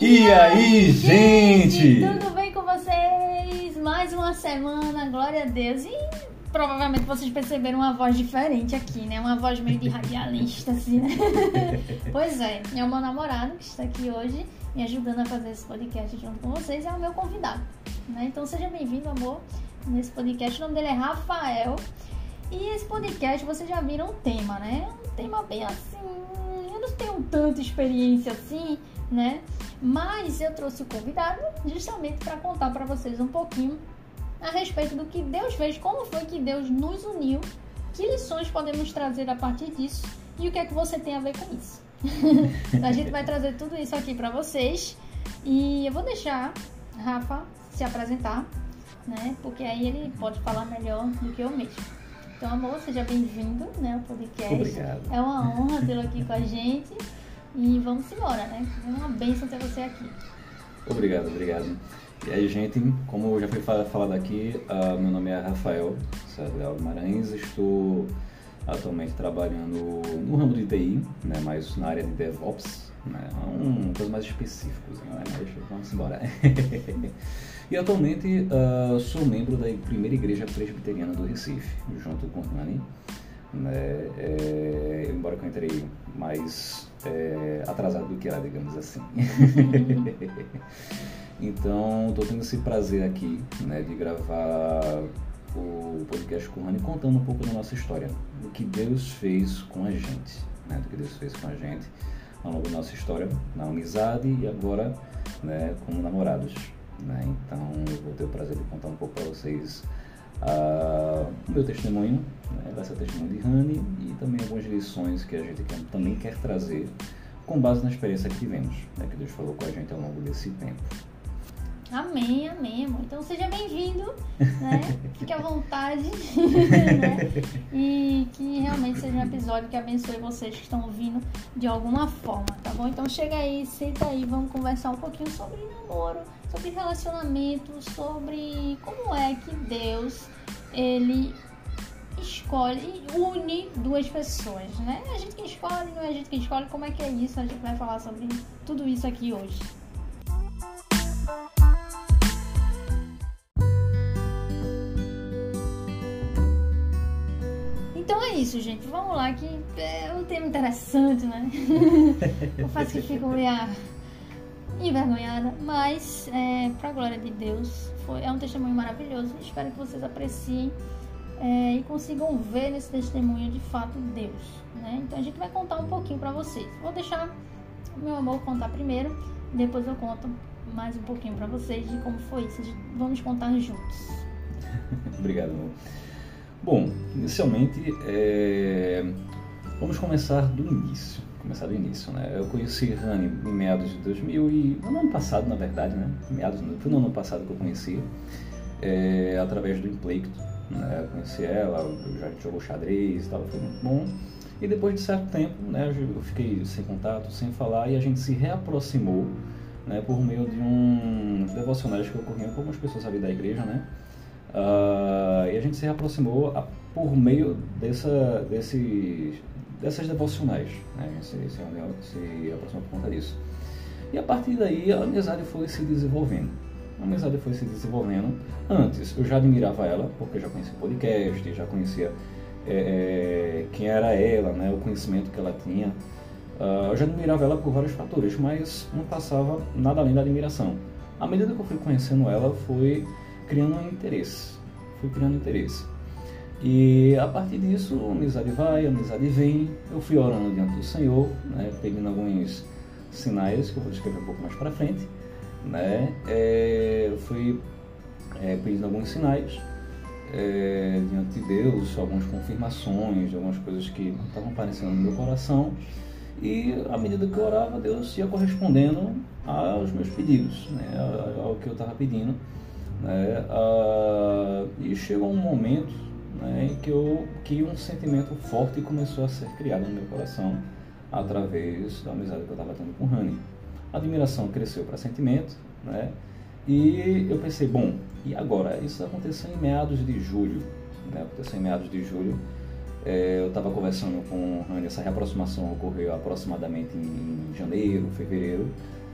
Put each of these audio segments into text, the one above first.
E aí, gente? Tudo bem com vocês? Mais uma semana, glória a Deus. E provavelmente vocês perceberam uma voz diferente aqui, né? Uma voz meio de radialista, assim, né? pois é, é o meu namorado que está aqui hoje me ajudando a fazer esse podcast junto com vocês. É o meu convidado, né? Então seja bem-vindo, amor, nesse podcast. O nome dele é Rafael. E esse podcast, vocês já viram o tema, né? Um tema bem assim. Eu não tenho tanta experiência assim, né? Mas eu trouxe o convidado justamente para contar para vocês um pouquinho a respeito do que Deus fez, como foi que Deus nos uniu, que lições podemos trazer a partir disso e o que é que você tem a ver com isso. a gente vai trazer tudo isso aqui para vocês e eu vou deixar Rafa se apresentar, né? Porque aí ele pode falar melhor do que eu mesmo. Então, amor, seja bem-vindo né, ao podcast. Obrigado. É uma honra tê-lo aqui com a gente. E vamos embora, né? É uma bênção ter você aqui. Obrigado, obrigado. E aí, gente, como já foi falado aqui, uh, meu nome é Rafael Sérgio Guimarães, estou atualmente trabalhando no ramo de TI, né, mas na área de DevOps, né, uma coisa mais específica, né, mas vamos embora. E atualmente uh, sou membro da primeira igreja presbiteriana do Recife, junto com o Rani. Né? É, embora eu entrei mais é, atrasado do que ela, digamos assim. então, estou tendo esse prazer aqui né, de gravar o podcast com o Rani contando um pouco da nossa história, do que Deus fez com a gente, né, do que Deus fez com a gente ao longo da nossa história, na amizade e agora né, como namorados. Né? Então eu vou ter o prazer de contar um pouco para vocês o meu testemunho, né? vai ser o testemunho de Rani e também algumas lições que a gente quer, também quer trazer com base na experiência que tivemos, né? que Deus falou com a gente ao longo desse tempo. Amém, amém, amor. Então seja bem-vindo, né? Fique à vontade, né? E que realmente seja um episódio que abençoe vocês que estão ouvindo de alguma forma, tá bom? Então chega aí, senta aí, vamos conversar um pouquinho sobre namoro, sobre relacionamento, sobre como é que Deus, ele escolhe une duas pessoas, né? A gente que escolhe, não é a gente que escolhe, como é que é isso? A gente vai falar sobre tudo isso aqui hoje. Então é isso, gente. Vamos lá, que é um tema interessante, né? Eu faço que fico meio envergonhada, mas é, para a glória de Deus, foi, é um testemunho maravilhoso. Espero que vocês apreciem é, e consigam ver nesse testemunho de fato Deus, né? Então a gente vai contar um pouquinho para vocês. Vou deixar o meu amor contar primeiro, depois eu conto mais um pouquinho para vocês de como foi isso. Vamos contar juntos. Obrigado, amor. Bom, inicialmente, é... vamos começar do início. Começar do início, né? Eu conheci Rani em meados de 2000 e no ano passado, na verdade, né? Meados, foi no ano passado que eu conheci, é... através do Impleito. Né? Eu conheci ela, eu já jogou xadrez e tal, foi muito bom. E depois de certo tempo, né, eu fiquei sem contato, sem falar, e a gente se reaproximou né, por meio de um devocionais que ocorriam com algumas pessoas ali da igreja, né? Uh, e a gente se aproximou a, por meio dessa, desse, dessas devocionais. Né? Se, se, se aproximou por conta disso. E a partir daí a amizade foi se desenvolvendo. A amizade foi se desenvolvendo. Antes eu já admirava ela, porque já conhecia o podcast, já conhecia é, é, quem era ela, né? o conhecimento que ela tinha. Uh, eu já admirava ela por vários fatores, mas não passava nada além da admiração. À medida que eu fui conhecendo ela, foi criando um interesse. Fui criando interesse. E a partir disso, a amizade vai, a amizade vem. Eu fui orando diante do Senhor, né, alguns sinais que eu vou descrever um pouco mais para frente. Né, é, eu fui é, pedindo alguns sinais é, diante de Deus, algumas confirmações algumas coisas que estavam aparecendo no meu coração. E à medida que eu orava, Deus ia correspondendo aos meus pedidos, né, ao que eu estava pedindo. Né? Ah, e chegou um momento né, que, eu, que um sentimento forte começou a ser criado no meu coração através da amizade que eu estava tendo com o Rani. A admiração cresceu para sentimento, né? E eu pensei, bom, e agora? Isso aconteceu em meados de julho, né? Aconteceu em meados de julho. É, eu estava conversando com o Rani, essa reaproximação ocorreu aproximadamente em janeiro, fevereiro,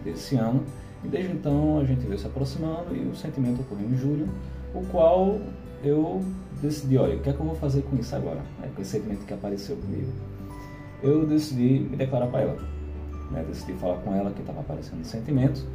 desse ano. E desde então a gente veio se aproximando e o sentimento ocorreu em julho, o qual eu decidi, olha, o que é que eu vou fazer com isso agora? É, com esse sentimento que apareceu comigo. Eu decidi me declarar para ela. Né? Decidi falar com ela que estava aparecendo sentimento.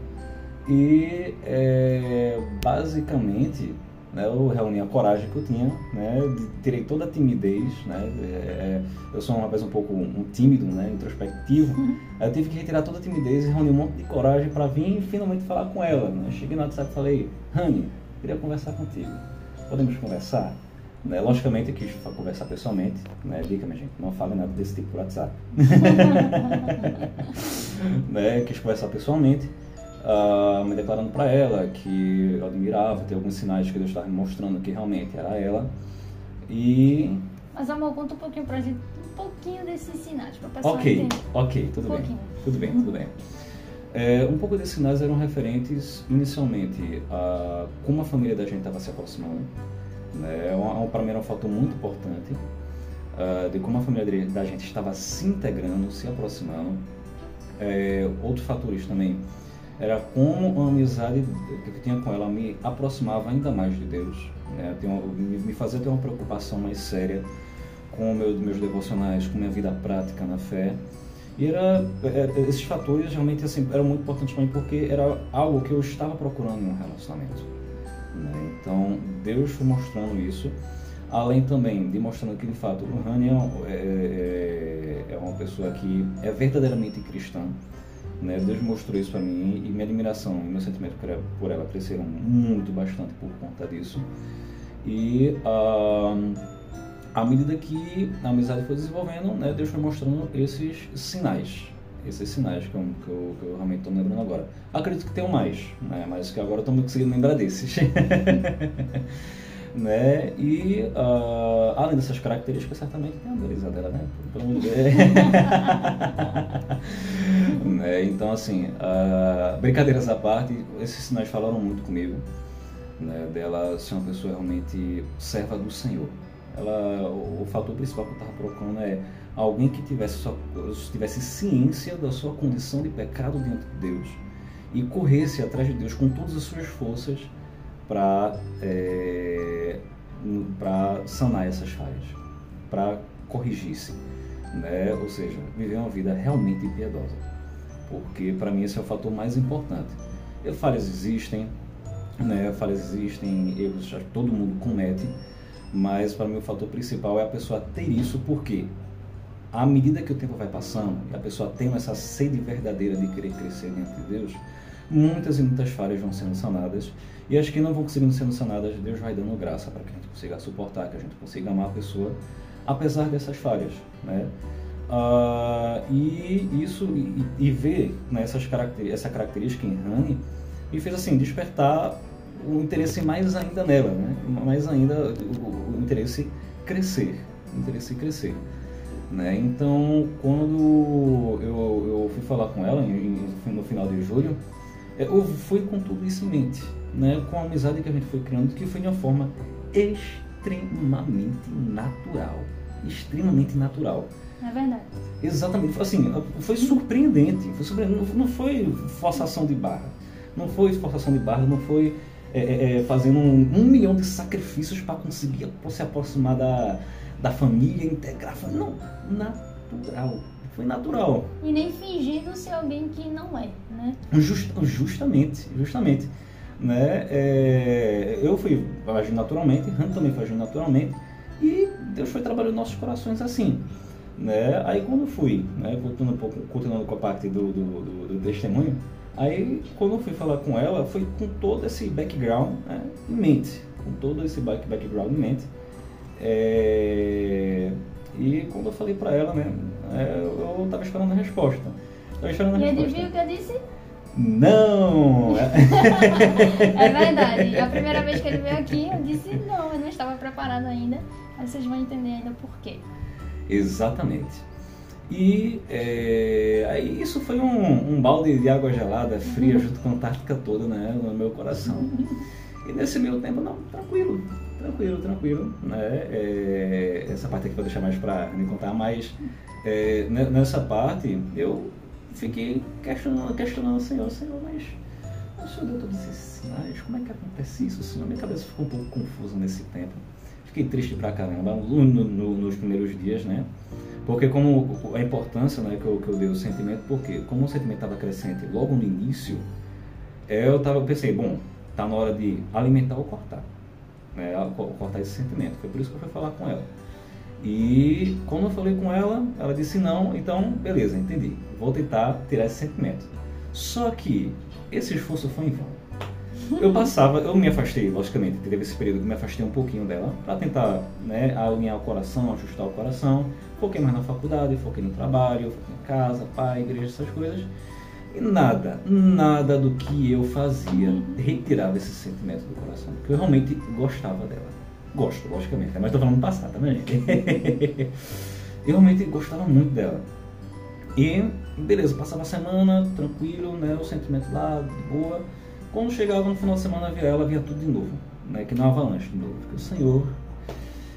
E é, basicamente né, eu reuni a coragem que eu tinha, né, tirei toda a timidez, né, é, eu sou uma vez um pouco um tímido, né, introspectivo, uhum. aí eu tive que retirar toda a timidez e reunir um monte de coragem para vir finalmente falar com ela. Né. Cheguei no WhatsApp e falei, Rani, queria conversar contigo, podemos conversar? Né, logicamente eu quis conversar pessoalmente, né, dica minha gente, não fale nada desse tipo por WhatsApp. né, quis conversar pessoalmente uh, me declarando para ela que eu admirava, ter alguns sinais que Deus estava me mostrando que realmente era ela. E. Mas amor, conta um pouquinho pra gente, um pouquinho desses sinais, pra pessoa Ok, entender. ok, tudo um bem. Tudo bem, tudo bem. É, um pouco desses sinais eram referentes inicialmente a como a família da gente estava se aproximando. Né? Um, para mim era um fator muito importante uh, de como a família da gente estava se integrando, se aproximando. É, outros fatores também era como a amizade que eu tinha com ela me aproximava ainda mais de Deus. Né? me fazia ter uma preocupação mais séria com meu, meus devocionais, com minha vida prática na fé. E era, era é, esses fatores realmente assim, eram muito importantes para mim porque era algo que eu estava procurando em um relacionamento. Né? Então, Deus foi mostrando isso, além também de mostrando que, de fato, o Rani é, é, é uma pessoa que é verdadeiramente cristã, né? Deus mostrou isso para mim e minha admiração e meu sentimento por ela cresceram muito, bastante por conta disso. E uh, à medida que a amizade foi desenvolvendo, né, Deus foi mostrando esses sinais. Esses sinais que eu, que eu, que eu realmente estou lembrando agora. Acredito que tenham mais, né, mas que agora estou me conseguindo lembrar desses. né? E uh, além dessas características, certamente tem a dela, né? Pelo amor de Deus. né? Então, assim, uh, brincadeiras à parte, esses sinais falaram muito comigo, né? Dela ser uma pessoa realmente serva do Senhor. Ela, o, o fator principal que eu estava procurando é alguém que tivesse, sua, tivesse ciência da sua condição de pecado diante de Deus e corresse atrás de Deus com todas as suas forças para é, para sanar essas falhas, para corrigir-se, né? ou seja, viver uma vida realmente piedosa, porque para mim esse é o fator mais importante. E falhas existem, né? falhas existem, erros todo mundo comete, mas para mim o fator principal é a pessoa ter isso, porque à medida que o tempo vai passando e a pessoa tem essa sede verdadeira de querer crescer diante de Deus, muitas e muitas falhas vão sendo sanadas e as que não vão conseguindo ser sanadas, Deus vai dando graça para que a gente consiga suportar, que a gente consiga amar a pessoa, apesar dessas falhas, né? Uh, e isso e, e ver né, essas características, essa característica em Rani me fez assim despertar o interesse mais ainda nela, né? Mais ainda o, o interesse crescer, o interesse crescer. Né? Então, quando eu, eu fui falar com ela em, no final de julho, eu fui com tudo isso em mente né, com a amizade que a gente foi criando, que foi de uma forma extremamente natural. Extremamente natural. É verdade. Exatamente. Assim, foi surpreendente. Foi surpreendente. Não foi forçação de barra. Não foi forçação de barra, não foi é, é, é fazendo um, um, milhão de sacrifícios para conseguir se aproximar da, da família, integrar. Não, natural. Foi natural. E nem fingindo ser alguém que não é, né? Just, justamente, justamente né? É, eu fui agindo naturalmente, Han também foi agindo naturalmente e Deus foi trabalhando nossos corações assim. Né? Aí quando fui, né, continuando, um pouco, continuando com a parte do, do, do, do, testemunho, aí quando eu fui falar com ela, foi com todo esse background né, em mente, com todo esse back, background em mente. É, e quando eu falei para ela, né, é, eu estava esperando a resposta. Tava esperando a e resposta. adivinha o que eu disse? Não! é verdade. A primeira vez que ele veio aqui, eu disse não, eu não estava preparado ainda. Mas vocês vão entender ainda por quê. Exatamente. E é, aí isso foi um, um, balde de água gelada, fria, junto com a Antártica toda né, no meu coração. E nesse meio tempo, não, tranquilo, tranquilo, tranquilo. Né? É, essa parte aqui vou deixar mais para me contar, mas é, nessa parte eu fiquei questionando, questionando o Senhor, Senhor, mas o Senhor deu todos esses sinais, como é que acontece isso, Senhor? Minha cabeça ficou um pouco confusa nesse tempo. Fiquei triste pra caramba no, no, nos primeiros dias, né? Porque como a importância né, que, eu, que eu dei o sentimento, porque como o sentimento estava crescente logo no início, eu tava, pensei, bom, tá na hora de alimentar ou cortar. Né, cortar esse sentimento. Foi por isso que eu fui falar com ela. E quando eu falei com ela, ela disse não, então beleza, entendi. Vou tentar tirar esse sentimento. Só que esse esforço foi em vão. Eu passava, eu me afastei, logicamente, teve esse período que me afastei um pouquinho dela, para tentar né, alinhar o coração, ajustar o coração. Foquei mais na faculdade, foquei no trabalho, foquei em casa, pai, igreja, essas coisas. E nada, nada do que eu fazia retirava esse sentimento do coração, porque eu realmente gostava dela. Gosto, logicamente, mas estou falando do passado também, gente. eu realmente gostava muito dela. E, beleza, passava a semana, tranquilo, né, o sentimento lá, de boa. Quando chegava no final de semana, via ela, via tudo de novo, né, que não avalanche de novo. Porque o Senhor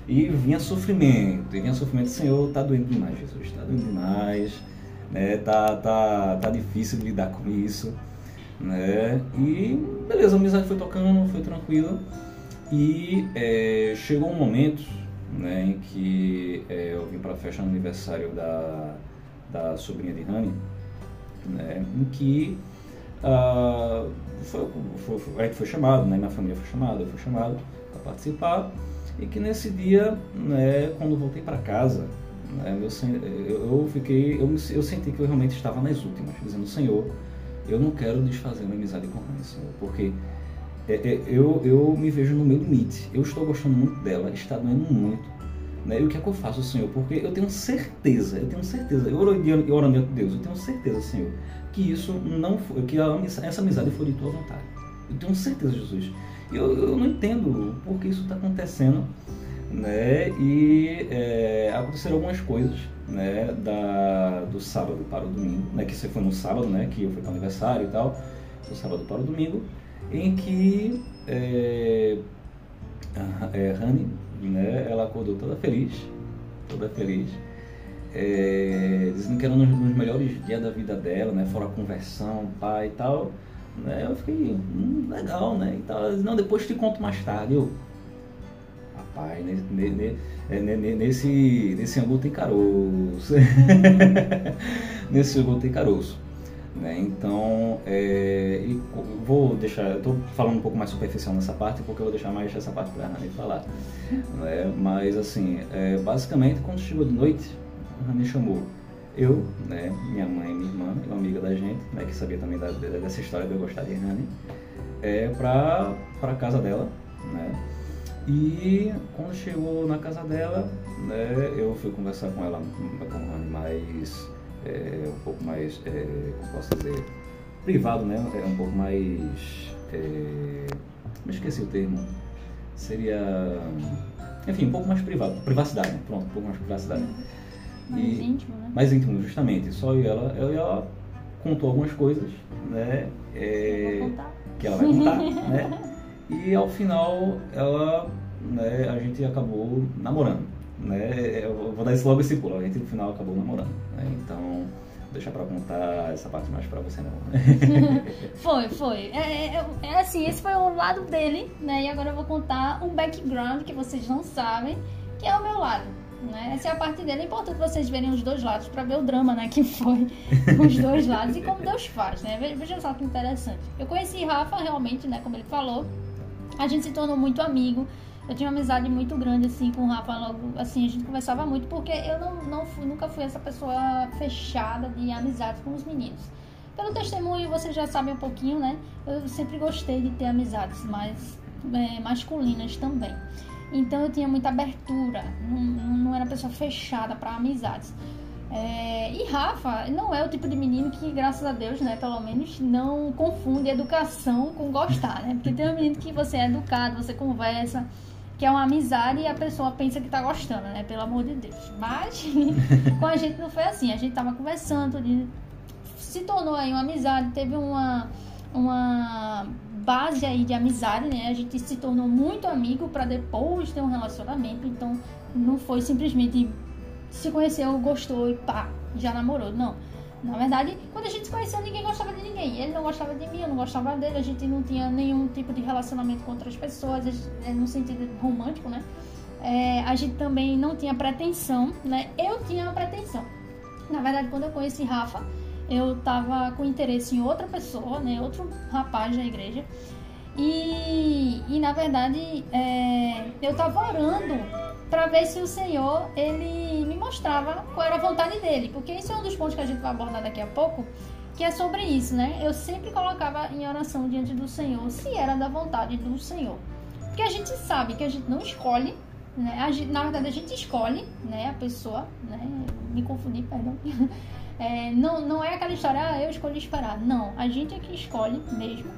e vinha sofrimento, e vinha sofrimento, Senhor, tá doendo demais, Jesus, tá doendo demais, né? Tá, tá, tá difícil de lidar com isso, né? E beleza, a amizade foi tocando, foi tranquila. E é, chegou um momento né, em que é, eu vim para a festa no aniversário da, da sobrinha de Rani, né, em que uh, foi, foi, foi, foi chamado, né, minha família foi chamada, eu fui chamado para participar. E que nesse dia, né, quando voltei para casa, né, eu, eu, fiquei, eu, eu senti que eu realmente estava nas últimas, dizendo, Senhor, eu não quero desfazer minha amizade com a Senhor, porque é, é, eu, eu me vejo no meu limite, eu estou gostando muito dela, está doendo muito, né, e o que é que eu faço, Senhor? Porque eu tenho certeza, eu tenho certeza, eu orando, orando a Deus, eu tenho certeza, Senhor, que isso não foi, que a, essa amizade foi de tua vontade. Eu tenho certeza, Jesus. Eu, eu não entendo por que isso está acontecendo, né? E é, aconteceram algumas coisas, né? Da, do sábado para o domingo, né? Que você foi no sábado, né? Que eu fui para o aniversário e tal, do sábado para o domingo, em que é, é, Rani, né? Ela acordou toda feliz, toda feliz. É, dizendo que era um dos melhores dias da vida dela, né? Fora conversão, pai e tal. Né? Eu fiquei, hum, legal, né? Então, não, depois te conto mais tarde. Eu, rapaz, nesse, é, nesse, nesse angu tem caroço. nesse angu tem caroço. Né? Então, é, vou deixar, eu estou falando um pouco mais superficial nessa parte, porque eu vou deixar mais essa parte para a Rani falar. Né? Mas, assim, é, basicamente, quando chegou de noite, a Rani chamou eu, né, minha mãe e minha irmã, uma amiga da gente, né, que sabia também da, dessa história de eu gostar de Rani, é, pra, pra casa dela, né, e quando chegou na casa dela, né, eu fui conversar com ela, mais, é, um pouco mais, é, como posso dizer, privado, né, é um pouco mais, é, me esqueci o termo, seria, enfim, um pouco mais privado, privacidade, né? pronto, um pouco mais privacidade. Mais e, íntimo, né? Mais íntimo, justamente. Só eu e ela. Eu e ela contou algumas coisas, né? É, que ela vai contar, né? E ao final ela, né, a gente acabou namorando, né? Eu vou dar esse logo esse pulo, a gente no final acabou namorando, né? Então, vou deixar para contar essa parte mais para você não. foi, foi. É, é, é, assim, esse foi o lado dele, né? E agora eu vou contar um background que vocês não sabem, que é o meu lado. Né? Essa é a parte dele. É importante vocês verem os dois lados para ver o drama né, que foi os dois lados e como Deus faz. Né? Veja só que interessante. Eu conheci Rafa realmente, né, como ele falou. A gente se tornou muito amigo. Eu tinha uma amizade muito grande assim com o Rafa logo, assim, a gente conversava muito porque eu não, não fui, nunca fui essa pessoa fechada de amizade com os meninos. Pelo testemunho, vocês já sabem um pouquinho, né? Eu sempre gostei de ter amizades mais é, masculinas também. Então eu tinha muita abertura, não, não era pessoa fechada para amizades. É, e Rafa não é o tipo de menino que, graças a Deus, né, pelo menos, não confunde educação com gostar, né? Porque tem um menino que você é educado, você conversa, que é uma amizade e a pessoa pensa que tá gostando, né? Pelo amor de Deus. Mas com a gente não foi assim, a gente tava conversando, se tornou aí uma amizade, teve uma, uma base aí de amizade, né? A gente se tornou muito amigo para depois ter um relacionamento. Então, não foi simplesmente se conheceu, gostou e pá, já namorou. Não. Na verdade, quando a gente se conheceu, ninguém gostava de ninguém. Ele não gostava de mim, eu não gostava dele, a gente não tinha nenhum tipo de relacionamento com outras pessoas, é, no sentido romântico, né? É, a gente também não tinha pretensão, né? Eu tinha uma pretensão. Na verdade, quando eu conheci Rafa, eu tava com interesse em outra pessoa, né? Outro rapaz da igreja. E, e na verdade, é, eu tava orando para ver se o Senhor ele me mostrava qual era a vontade dele, porque isso é um dos pontos que a gente vai abordar daqui a pouco, que é sobre isso, né? Eu sempre colocava em oração diante do Senhor se era da vontade do Senhor, porque a gente sabe que a gente não escolhe, né? A gente, na verdade a gente escolhe, né? A pessoa, né? Me confundi, perdão. É, não, não é aquela história, ah, eu escolhi esperar. Não, a gente é que escolhe mesmo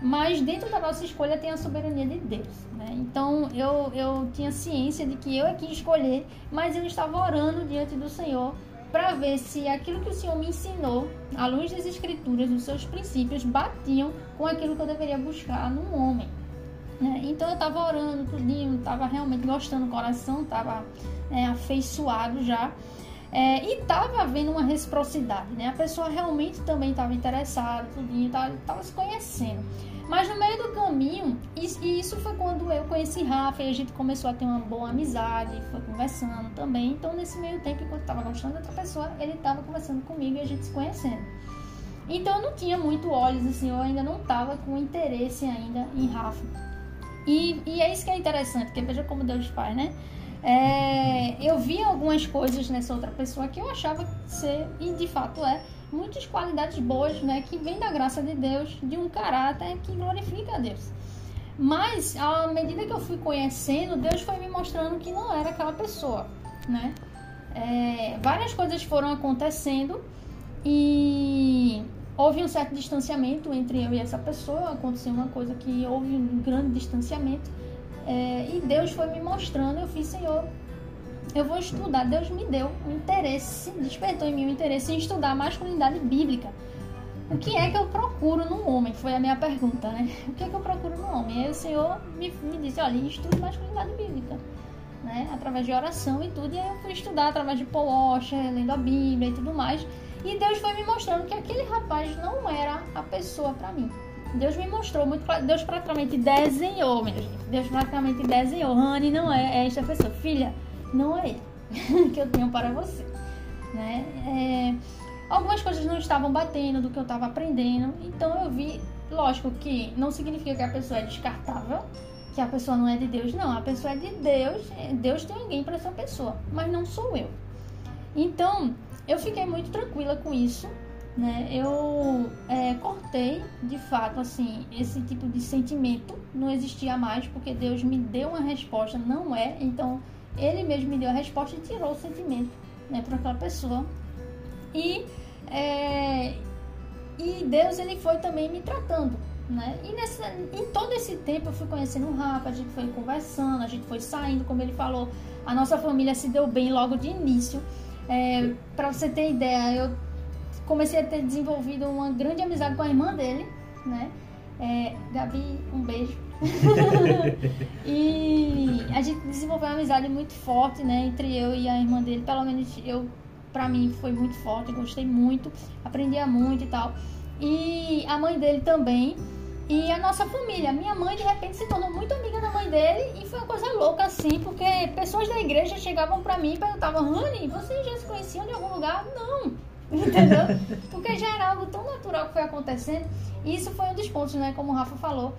mas dentro da nossa escolha tem a soberania de Deus. Né? Então eu, eu tinha ciência de que eu é que escolher, mas eu estava orando diante do Senhor para ver se aquilo que o Senhor me ensinou, à luz das Escrituras, os seus princípios, batiam com aquilo que eu deveria buscar num homem. Né? Então eu estava orando tudinho, estava realmente gostando do coração, estava é, afeiçoado já. É, e estava havendo uma reciprocidade, né? A pessoa realmente também estava interessada, tudinho, estava se conhecendo. Mas no meio do caminho, e isso foi quando eu conheci Rafa e a gente começou a ter uma boa amizade, foi conversando também. Então, nesse meio tempo, enquanto estava gostando de outra pessoa, ele estava conversando comigo e a gente se conhecendo. Então, eu não tinha muito olhos, assim, eu ainda não estava com interesse ainda em Rafa. E, e é isso que é interessante, porque veja como Deus faz, né? É, eu vi algumas coisas nessa outra pessoa que eu achava ser, e de fato é, muitas qualidades boas, né, que vêm da graça de Deus, de um caráter que glorifica a Deus. Mas, à medida que eu fui conhecendo, Deus foi me mostrando que não era aquela pessoa, né? É, várias coisas foram acontecendo e houve um certo distanciamento entre eu e essa pessoa. Aconteceu uma coisa que houve um grande distanciamento. É, e Deus foi me mostrando, eu fiz, Senhor, eu vou estudar. Deus me deu um interesse, despertou em mim um interesse em estudar a masculinidade bíblica. O que é que eu procuro num homem? Foi a minha pergunta, né? O que é que eu procuro num homem? Aí o Senhor me, me disse, olha, estude masculinidade bíblica. Né? Através de oração e tudo. E aí eu fui estudar através de Washer, lendo a Bíblia e tudo mais. E Deus foi me mostrando que aquele rapaz não era a pessoa para mim. Deus me mostrou muito. Deus praticamente desenhou, minha gente. Deus praticamente desenhou. Rani não é, é esta pessoa. Filha, não é ele que eu tenho para você. Né? É, algumas coisas não estavam batendo do que eu estava aprendendo. Então eu vi, lógico que não significa que a pessoa é descartável, que a pessoa não é de Deus. Não, a pessoa é de Deus. É, Deus tem alguém para essa pessoa, mas não sou eu. Então eu fiquei muito tranquila com isso né? Eu é, cortei, de fato, assim, esse tipo de sentimento não existia mais porque Deus me deu uma resposta, não é, então Ele mesmo me deu a resposta e tirou o sentimento, né, para aquela pessoa. E é, e Deus ele foi também me tratando, né? E nesse, em todo esse tempo eu fui conhecendo o Rafa, a gente foi conversando, a gente foi saindo, como ele falou, a nossa família se deu bem logo de início. É, para você ter ideia, eu comecei a ter desenvolvido uma grande amizade com a irmã dele, né? É, Gabi, um beijo. e a gente desenvolveu uma amizade muito forte, né, entre eu e a irmã dele. Pelo menos eu, pra mim, foi muito forte. Gostei muito, aprendia muito e tal. E a mãe dele também. E a nossa família, minha mãe de repente se tornou muito amiga da mãe dele e foi uma coisa louca assim, porque pessoas da igreja chegavam para mim e perguntavam: Rani, vocês já se conheciam de algum lugar? Não, Entendeu? Porque já era algo tão natural que foi acontecendo. E isso foi um dos pontos, né? Como o Rafa falou,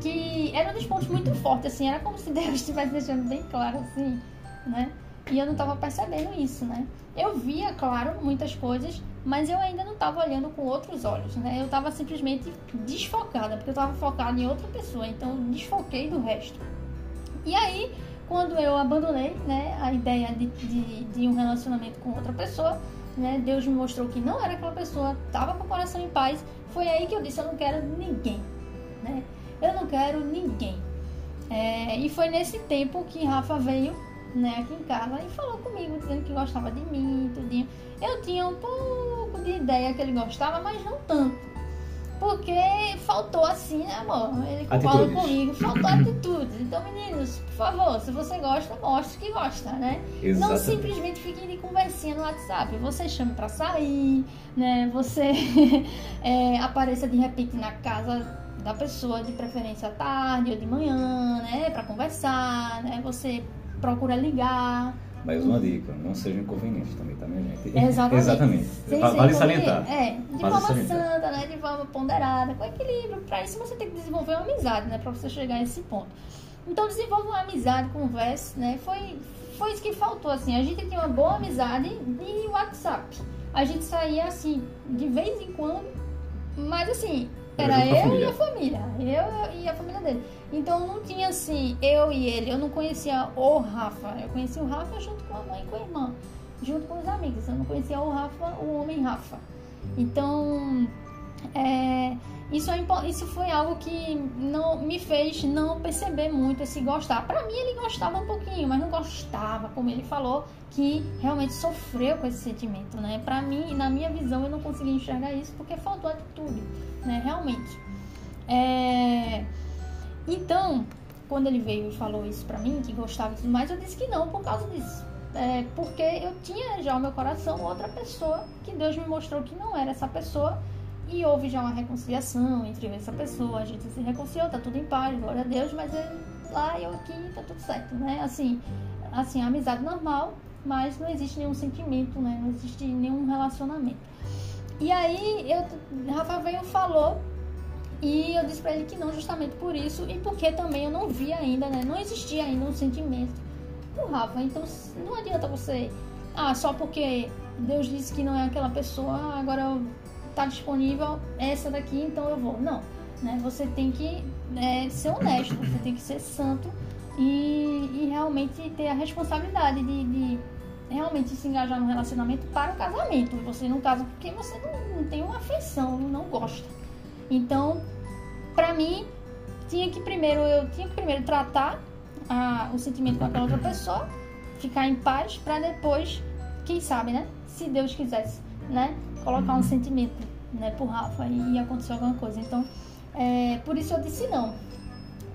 que era um dos pontos muito fortes, assim. Era como se Deus estivesse deixando bem claro, assim, né? E eu não estava percebendo isso, né? Eu via, claro, muitas coisas, mas eu ainda não estava olhando com outros olhos, né? Eu estava simplesmente desfocada, porque eu estava focada em outra pessoa, então eu desfoquei do resto. E aí, quando eu abandonei, né, a ideia de, de, de um relacionamento com outra pessoa, né? Deus me mostrou que não era aquela pessoa, estava com o coração em paz. Foi aí que eu disse: eu não quero ninguém, né? Eu não quero ninguém. É, e foi nesse tempo que Rafa veio, né, aqui em casa e falou comigo, dizendo que gostava de mim, tudinho. Eu tinha um pouco de ideia que ele gostava, mas não tanto. Porque faltou assim, né, amor? Ele concorda comigo, faltou atitudes. Então, meninos, por favor, se você gosta, mostre que gosta, né? Não Exatamente. simplesmente fiquem de conversinha no WhatsApp. Você chame pra sair, né? Você é, apareça de repente na casa da pessoa, de preferência à tarde ou de manhã, né? Pra conversar, né? Você procura ligar. Mais uma dica, não seja inconveniente também, tá, minha gente? Exatamente. Exatamente. Ser Vale salientar. É, de Vale forma santa, né? De forma ponderada, com equilíbrio. Pra isso você tem que desenvolver uma amizade, né? Pra você chegar a esse ponto. Então desenvolva uma amizade, converse, né? Foi, foi isso que faltou, assim. A gente tinha uma boa amizade de WhatsApp. A gente saía, assim, de vez em quando, mas assim, Era eu e a família. Eu e a família dele. Então não tinha assim, eu e ele. Eu não conhecia o Rafa. Eu conhecia o Rafa junto com a mãe e com a irmã. Junto com os amigos. Eu não conhecia o Rafa, o homem Rafa. Então, é, isso, é, isso foi algo que não me fez não perceber muito esse gostar. Pra mim ele gostava um pouquinho, mas não gostava, como ele falou, que realmente sofreu com esse sentimento, né? Pra mim, na minha visão, eu não consegui enxergar isso porque faltou atitude, né? Realmente. É, Então, quando ele veio e falou isso pra mim, que gostava e tudo mais, eu disse que não por causa disso. É, porque eu tinha já no meu coração outra pessoa que Deus me mostrou que não era essa pessoa e houve já uma reconciliação entre essa pessoa, a gente se reconciliou, tá tudo em paz, glória a Deus, mas lá eu aqui, tá tudo certo, né? Assim, assim, amizade normal, mas não existe nenhum sentimento, né? Não existe nenhum relacionamento. E aí, eu, Rafa veio falou e eu disse pra ele que não, justamente por isso, e porque também eu não vi ainda, né? Não existia ainda um sentimento por Rafa. Então não adianta você. Ah, só porque Deus disse que não é aquela pessoa, ah, agora tá disponível essa daqui, então eu vou. Não. Né? Você tem que é, ser honesto, você tem que ser santo e, e realmente ter a responsabilidade de, de realmente se engajar no relacionamento para o casamento. Você não casa porque você não, não tem uma afeição, não gosta. Então, pra mim, tinha que primeiro eu tinha que primeiro tratar a- o sentimento com aquela outra pessoa, ficar em paz, pra depois, quem sabe, né? Se Deus quisesse, né? Colocar um sentimento, né, pro Rafa e, e acontecer alguma coisa. Então, é, por isso eu disse não.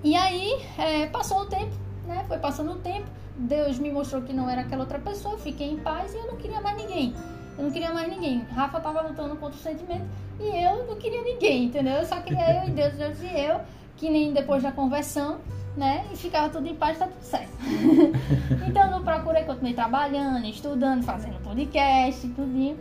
E aí, é, passou o tempo, né? Foi passando o tempo. Deus me mostrou que não era aquela outra pessoa, fiquei em paz e eu não queria mais ninguém. Eu não queria mais ninguém. Rafa tava lutando contra o sentimento e eu não queria ninguém, entendeu? Eu só queria eu e Deus, Deus e eu, que nem depois da conversão, né? E ficava tudo em paz, tá tudo certo. então não procurei, continuei trabalhando, estudando, fazendo podcast e tudinho.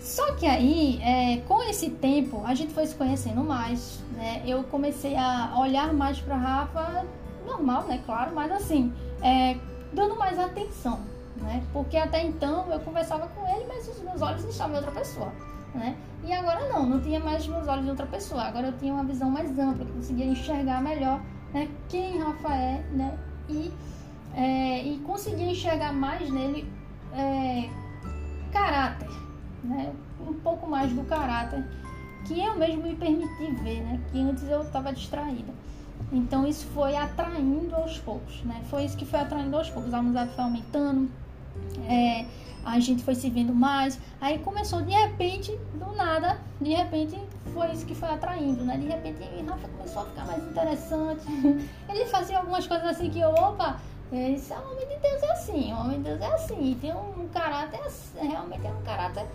Só que aí, é, com esse tempo, a gente foi se conhecendo mais, né? Eu comecei a olhar mais pra Rafa, normal, né? Claro, mas assim, é, dando mais atenção, né? Porque até então eu conversava com ele, mas os meus olhos estavam em outra pessoa, né? E agora não, não tinha mais meus olhos em outra pessoa. Agora eu tinha uma visão mais ampla, eu conseguia enxergar melhor, né? Quem Rafa é, né? E, é, e conseguia enxergar mais nele é, caráter, né? Um pouco mais do caráter que eu mesmo me permiti ver, né? Que antes eu estava distraída. Então isso foi atraindo aos poucos, né? Foi isso que foi atraindo aos poucos. A amizade foi aumentando, é, a gente foi se vendo mais. Aí começou de repente, do nada, de repente foi isso que foi atraindo, né? De repente Rafa começou a ficar mais interessante. Ele fazia algumas coisas assim que opa, esse é o homem de Deus é assim, o homem de Deus é assim, tem um caráter, realmente é um caráter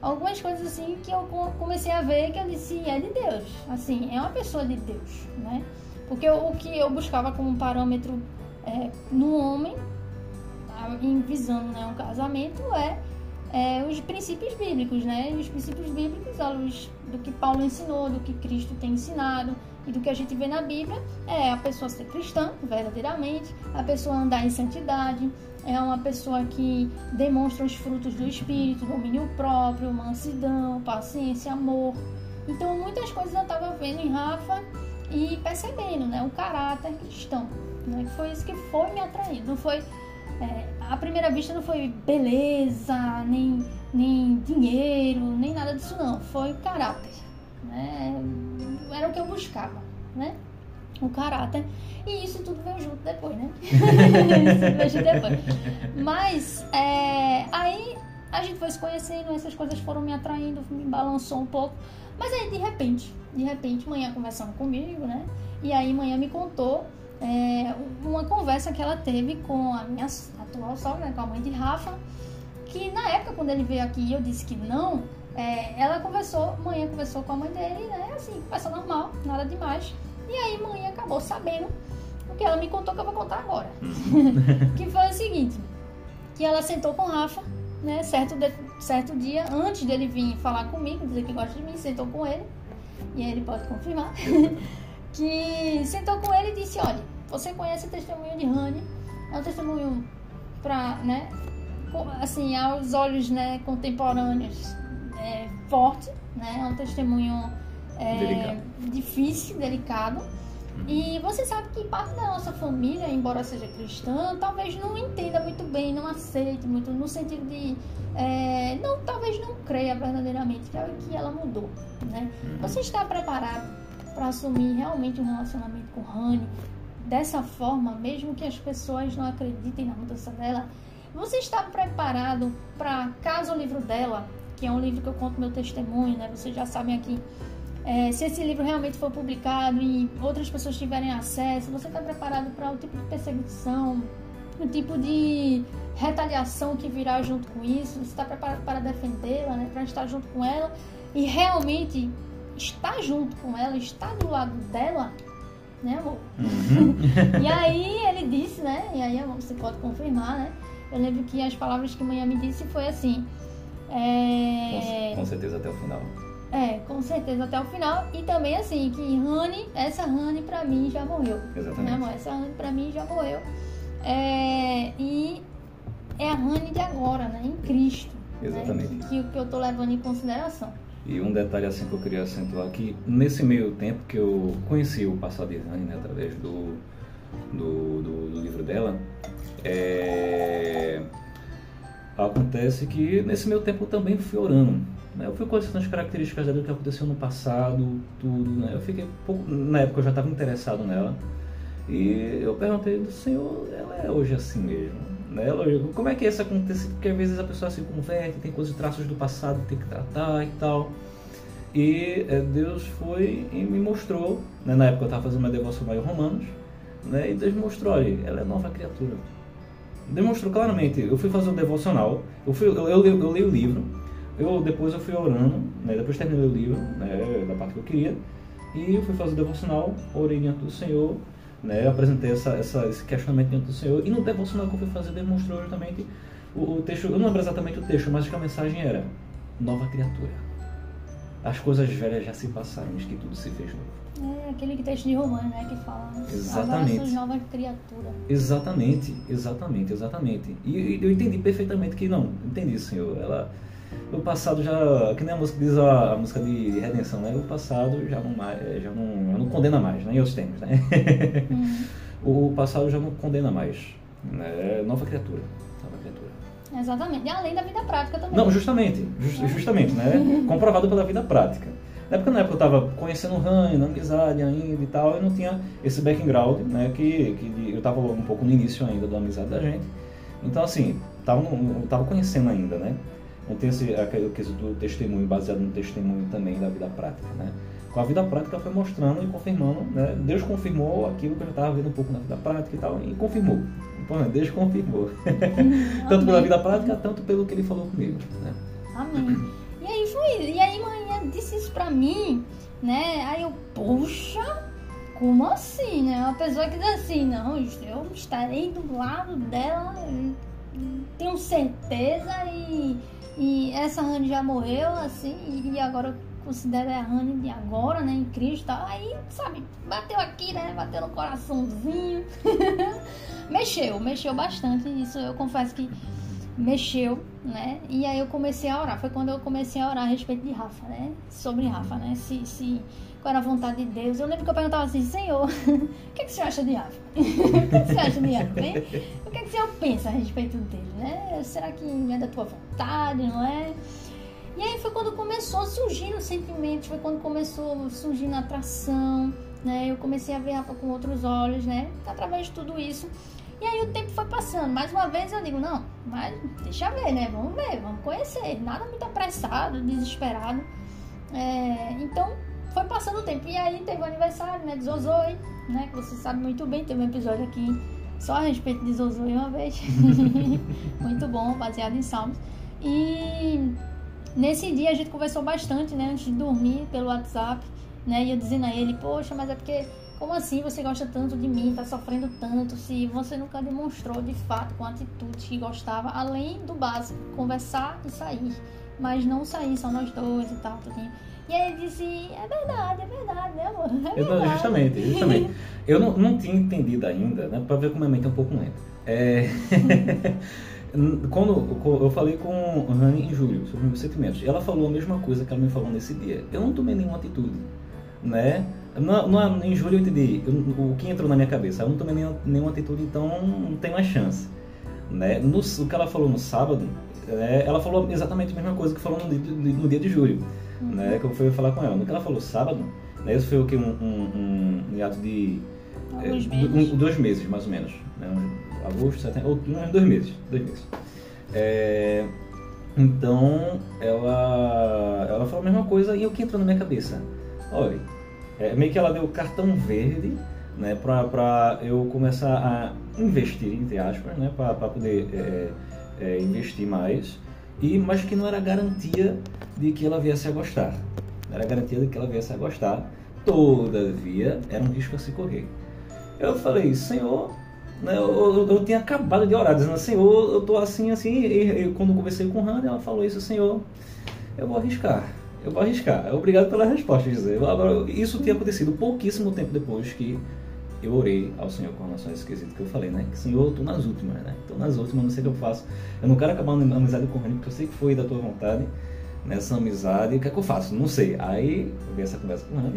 algumas coisas assim que eu co- comecei a ver que eu disse é de Deus, assim, é uma pessoa de Deus, né? Porque o que eu buscava como parâmetro é, no homem, visando né, um casamento, é, é os princípios bíblicos, né? Os princípios bíblicos, à luz do que Paulo ensinou, do que Cristo tem ensinado e do que a gente vê na Bíblia, é a pessoa ser cristã, verdadeiramente, a pessoa andar em santidade, é uma pessoa que demonstra os frutos do Espírito, domínio próprio, mansidão, paciência, amor. Então, muitas coisas eu estava vendo em Rafa e percebendo, né, o caráter cristão, né, foi isso que foi me atraindo. Não foi é, à primeira vista não foi beleza, nem, nem dinheiro, nem nada disso não. Foi caráter, né? Era o que eu buscava, né? O caráter. E isso tudo veio junto depois, né? isso veio junto depois. Mas é, aí a gente foi se conhecendo, essas coisas foram me atraindo, me balançou um pouco. Mas aí de repente, de repente, manhã conversando comigo, né? E aí, manhã me contou é, uma conversa que ela teve com a minha atual sogra, com a mãe de Rafa, que na época, quando ele veio aqui eu disse que não, é, ela conversou, manhã conversou com a mãe dele, né? Assim, conversa normal, nada demais. E aí, mãe acabou sabendo o que ela me contou que eu vou contar agora. que foi o seguinte: que ela sentou com Rafa, né? Certo, de, certo dia, antes dele vir falar comigo, dizer que gosta de mim, sentou com ele. E aí ele pode confirmar. que sentou com ele e disse: Olha, você conhece o testemunho de Rani, é um testemunho para, né? Assim, aos olhos né, contemporâneos, é, forte, né? É um testemunho é, delicado. difícil, delicado. E você sabe que parte da nossa família, embora seja cristã, talvez não entenda muito bem, não aceite muito, no sentido de. É, não, talvez não creia verdadeiramente que, que ela mudou. Né? Uhum. Você está preparado para assumir realmente um relacionamento com Rani dessa forma, mesmo que as pessoas não acreditem na mudança dela, você está preparado para, caso o livro dela, que é um livro que eu conto meu testemunho, né? Vocês já sabem aqui, é, se esse livro realmente for publicado e outras pessoas tiverem acesso, você está preparado para o tipo de perseguição, o tipo de retaliação que virá junto com isso? Você está preparado para defendê-la, né? Para estar junto com ela e realmente está junto com ela, está do lado dela, né, amor? Uhum. e aí ele disse, né? E aí você pode confirmar, né? Eu lembro que as palavras que a mãe me disse foi assim. É... Com, com, certeza até o final. É, com certeza até o final. E também assim, que Rani, essa Rani pra mim já morreu. Exatamente. Né, amor? Essa Rani pra mim já morreu. É... E é a Rani de agora, né? Em Cristo. Né? Exatamente. Né? Que, que eu tô levando em consideração. E um detalhe assim que eu queria acentuar aqui, nesse meio tempo que eu conheci o passado de Rani, né, através do, do, do, do livro dela, é... acontece que nesse meio tempo eu também fui orando. Né? Eu fui conhecendo as características dela, do que aconteceu no passado, tudo. Né? Eu fiquei pouco, na época eu já estava interessado nela. E eu perguntei do Senhor, ela é hoje assim mesmo? Né? Como é que isso acontece? Porque às vezes a pessoa se converte, tem coisas, traços do passado que tem que tratar e tal. E é, Deus foi e me mostrou, né? na época eu estava fazendo uma devoção em Romanos, né? e Deus mostrou, olha, ela é nova criatura. Demonstrou claramente, eu fui fazer um devocional, eu, fui, eu, eu, eu, eu li o livro, eu, depois eu fui orando, né? depois terminei o livro, né? da parte que eu queria, e eu fui fazer o devocional, orei diante do Senhor, né? Apresentei essa, essa, esse questionamento diante do Senhor e no devocional que eu fui fazer demonstrou justamente o, o texto, eu não lembro exatamente o texto, mas que a mensagem era nova criatura. As coisas velhas já se passaram, diz que tudo se fez novo. É aquele texto de Romano, né, que fala. Exatamente. Agora nova criatura. Exatamente, exatamente, exatamente. E, e eu entendi perfeitamente que não, entendi, Senhor. Ela o passado já, que nem a música diz a, a, música de redenção, né? O passado já não, já não, já não condena mais, né? Em outros termos, né? Hum. o passado já não condena mais. Né? Nova criatura. Nova criatura. Exatamente. E além da vida prática também. Não, justamente. Just, é. Justamente, né? Comprovado pela vida prática. Na época, na época eu estava conhecendo o Rani, na amizade ainda e tal, eu não tinha esse background, né? Que, que eu estava um pouco no início ainda da amizade da gente. Então, assim, tava, tava conhecendo ainda, né? Tem esse, aquele quesito do testemunho, baseado no testemunho também da vida prática, né? Com a vida prática foi mostrando e confirmando, né? Deus confirmou aquilo que eu estava vendo um pouco na vida prática e tal, e confirmou. Então, né? Deus confirmou. tanto pela vida prática, tanto pelo que ele falou comigo, né? Amém. E aí foi, e aí mãe disse isso pra mim, né? Aí eu, poxa, como assim, né? Uma pessoa que diz assim, não, eu estarei do lado dela, tenho certeza e e essa Rani já morreu, assim, e agora eu considero a Rani de agora, né, em Cristo. Aí, sabe, bateu aqui, né, bateu no coraçãozinho. mexeu, mexeu bastante. Isso eu confesso que mexeu, né? E aí eu comecei a orar. Foi quando eu comecei a orar a respeito de Rafa, né? Sobre Rafa, né? Se, se qual era a vontade de Deus. Eu lembro que eu perguntava assim, Senhor, o que, é que você acha de Rafa? o que, é que você acha de Rafa? Hein? O que, é que você pensa a respeito dele, né? Será que é da tua vontade, não é? E aí foi quando começou a surgir o sentimento, foi quando começou a surgir a atração, né? Eu comecei a ver Rafa com outros olhos, né? Através de tudo isso. E aí o tempo foi passando. Mais uma vez eu digo, não, mas deixa ver, né? Vamos ver, vamos conhecer. Nada muito apressado, desesperado. É, então foi passando o tempo. E aí teve o aniversário, né, de Zozoi, né, que você sabe muito bem, teve um episódio aqui só a respeito de Zozoi uma vez. muito bom, baseado em Salmos. E nesse dia a gente conversou bastante, né, antes de dormir pelo WhatsApp, né, e eu dizendo a ele, poxa, mas é porque como assim você gosta tanto de mim, tá sofrendo tanto, se você nunca demonstrou de fato com atitudes que gostava, além do básico, conversar e sair, mas não sair só nós dois e tal, tudinho. E aí ele disse, é verdade, é verdade, né, amor? É verdade. Justamente, justamente. Eu não, não tinha entendido ainda, né, pra ver como a mente é um pouco lenta. É... quando eu falei com Rani em julho sobre meus sentimentos, ela falou a mesma coisa que ela me falou nesse dia. Eu não tomei nenhuma atitude, né? Não, não, em julho eu entendi eu, o que entrou na minha cabeça. Eu não tomei nenhuma, nenhuma atitude, então não tem mais chance. Né? No, o que ela falou no sábado, é, ela falou exatamente a mesma coisa que falou no, no dia de julho, uhum. né? Que eu fui falar com ela. No que ela falou sábado, né? Isso foi o que? Um, um, um hiato de... É, meses. Um, dois meses, mais ou menos. Né? agosto, setembro... Ou, dois meses. Dois meses. É, então, ela, ela falou a mesma coisa e o que entrou na minha cabeça? Olha é, meio que ela deu cartão verde né, para eu começar a investir, entre aspas, né, para poder é, é, investir mais, e, mas que não era garantia de que ela viesse a gostar. Não era garantia de que ela viesse a gostar. Todavia, era um risco a se correr. Eu falei, Senhor, né, eu, eu, eu, tinha acabado de orar, dizendo, Senhor, eu estou assim, assim, e, e, quando conversei com Hannah, ela falou isso, Senhor, eu vou arriscar eu vou arriscar. Obrigado pela resposta. Agora, isso tinha acontecido pouquíssimo tempo depois que eu orei ao Senhor com relação a esse quesito que eu falei, né? Que, Senhor, eu tô nas últimas, né? Tô nas últimas, não sei o que eu faço. Eu não quero acabar uma amizade com o porque eu sei que foi da tua vontade nessa amizade. O que é que eu faço? Não sei. Aí eu vi essa conversa com o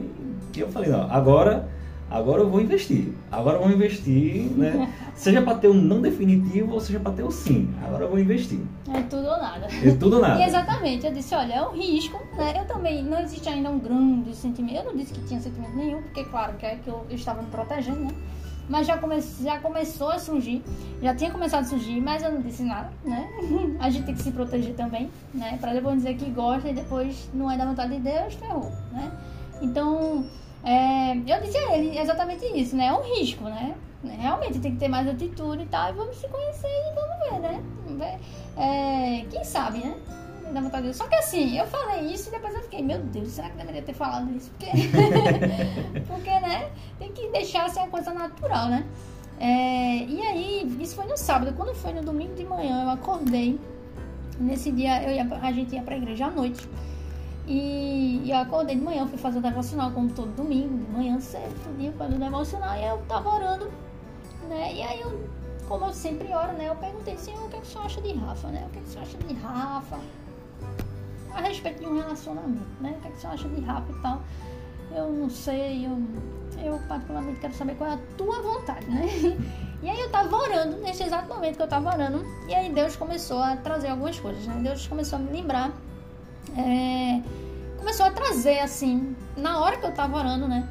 e eu falei, não, agora agora eu vou investir. Agora eu vou investir, né? seja para ter um não definitivo ou seja para ter o um sim. Agora eu vou investir. É tudo ou nada. É tudo ou nada. E exatamente, eu disse, olha, é um risco, né? Eu também, não existe ainda um grande sentimento. Eu não disse que tinha sentimento nenhum, porque claro que é que eu, eu estava me protegendo, né? Mas já, come, já começou a surgir, já tinha começado a surgir, mas eu não disse nada, né? A gente tem que se proteger também, né? Para depois dizer que gosta e depois não é da vontade de Deus, ferrou, né? Então, é, eu disse a ele exatamente isso, né? É um risco, né? Realmente tem que ter mais atitude e tal, e vamos se conhecer e vamos ver, né? É, quem sabe, né? Só que assim, eu falei isso e depois eu fiquei, meu Deus, será que deveria ter falado isso? Porque, porque né? Tem que deixar ser uma coisa natural, né? É, e aí, isso foi no sábado. Quando foi no domingo de manhã, eu acordei. Nesse dia, eu ia, a gente ia pra igreja à noite. E, eu acordei de manhã, fui fazer o devocional como todo domingo, de manhã cedo, dia fazendo o devocional, e eu tava orando, né? E aí eu, como eu sempre oro, né? Eu perguntei, Senhor, o que, é que senhor acha de Rafa, né? O que, é que senhor acha de Rafa? A respeito de um relacionamento, né? O que, é que senhor acha de Rafa e tal? Eu não sei, eu, eu particularmente quero saber qual é a tua vontade, né? E aí eu tava orando, nesse exato momento que eu tava orando, e aí Deus começou a trazer algumas coisas, né? Deus começou a me lembrar é, começou a trazer, assim, na hora que eu tava orando, né?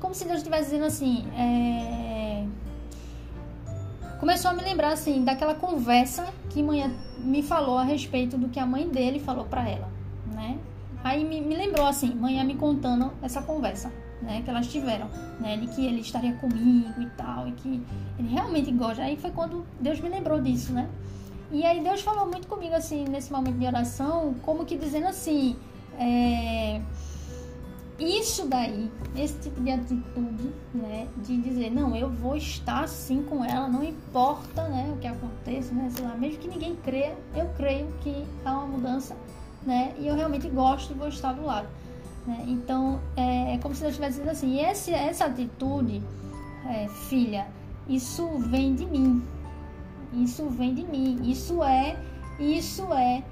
Como se Deus estivesse dizendo assim. É, começou a me lembrar, assim, daquela conversa que mãe me falou a respeito do que a mãe dele falou para ela, né? Aí me, me lembrou, assim, mãe me contando essa conversa. Né, que elas tiveram, né, de que ele estaria comigo e tal, e que ele realmente gosta. Aí foi quando Deus me lembrou disso, né? E aí Deus falou muito comigo assim nesse momento de oração, como que dizendo assim, é, isso daí, esse tipo de atitude, né, de dizer, não, eu vou estar assim com ela, não importa, né, o que aconteça, né, sei lá, mesmo que ninguém creia, eu creio que há uma mudança, né, e eu realmente gosto e vou estar do lado, né, então é, é como se Deus estivesse dizendo assim, esse, essa atitude, é, filha, isso vem de mim, isso vem de mim. Isso é, isso é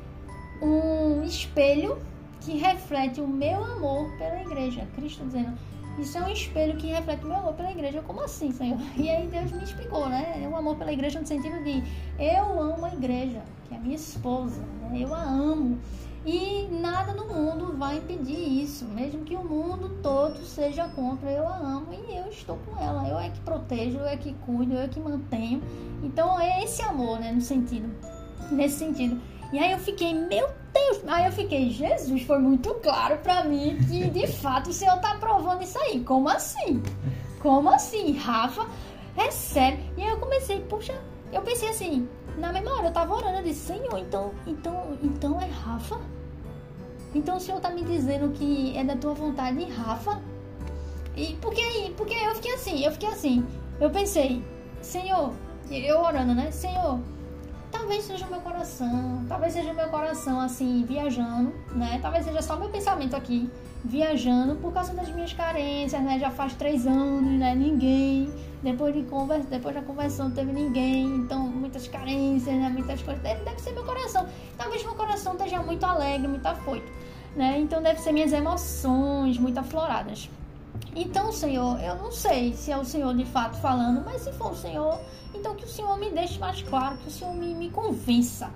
um espelho que reflete o meu amor pela igreja. Cristo dizendo, isso é um espelho que reflete o meu amor pela igreja. Como assim, Senhor? E aí Deus me explicou, né? O amor pela igreja no sentido de eu amo a igreja, que é minha esposa, né? eu a amo. E nada no mundo vai impedir isso, mesmo que o mundo todo seja contra, eu a amo e eu estou com ela. Eu é que protejo, eu é que cuido, eu é que mantenho. Então é esse amor, né, no sentido, nesse sentido. E aí eu fiquei, meu Aí eu fiquei, Jesus, foi muito claro pra mim que de fato o Senhor tá provando isso aí. Como assim? Como assim? Rafa, é sério. E aí eu comecei, puxa, eu pensei assim, na mesma hora eu tava orando, eu disse, Senhor, então, então, então é Rafa? Então o Senhor tá me dizendo que é da tua vontade, Rafa? E porque aí, porque eu fiquei assim, eu fiquei assim, eu pensei, Senhor, eu orando, né? Senhor, talvez seja o meu coração, talvez seja o meu coração assim, viajando, né? Talvez seja só meu pensamento aqui, viajando por causa das minhas carências, né? Já faz três anos, né? Ninguém, depois de conversa, depois da conversão não teve ninguém, então muitas carências, né? Muitas coisas, deve, ser meu coração. Talvez meu coração esteja muito alegre, muito afoito, né? Então deve ser minhas emoções muito afloradas. Então, Senhor, eu não sei se é o Senhor de fato falando, mas se for o Senhor, então que o Senhor me deixe mais claro, que o Senhor me, me convença,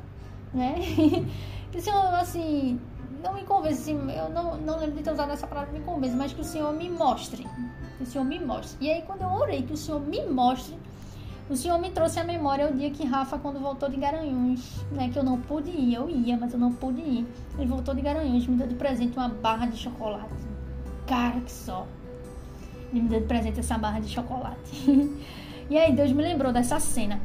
né? que o Senhor, assim, não me convença, assim, eu não, não lembro de ter usado essa palavra me convença, mas que o Senhor me mostre, que o Senhor me mostre. E aí, quando eu orei que o Senhor me mostre, o Senhor me trouxe à memória o dia que Rafa, quando voltou de Garanhuns, né, que eu não pude ir, eu ia, mas eu não pude ir. Ele voltou de Garanhuns, me deu de presente uma barra de chocolate. Cara, que só. Ele me deu de presente essa barra de chocolate. e aí Deus me lembrou dessa cena.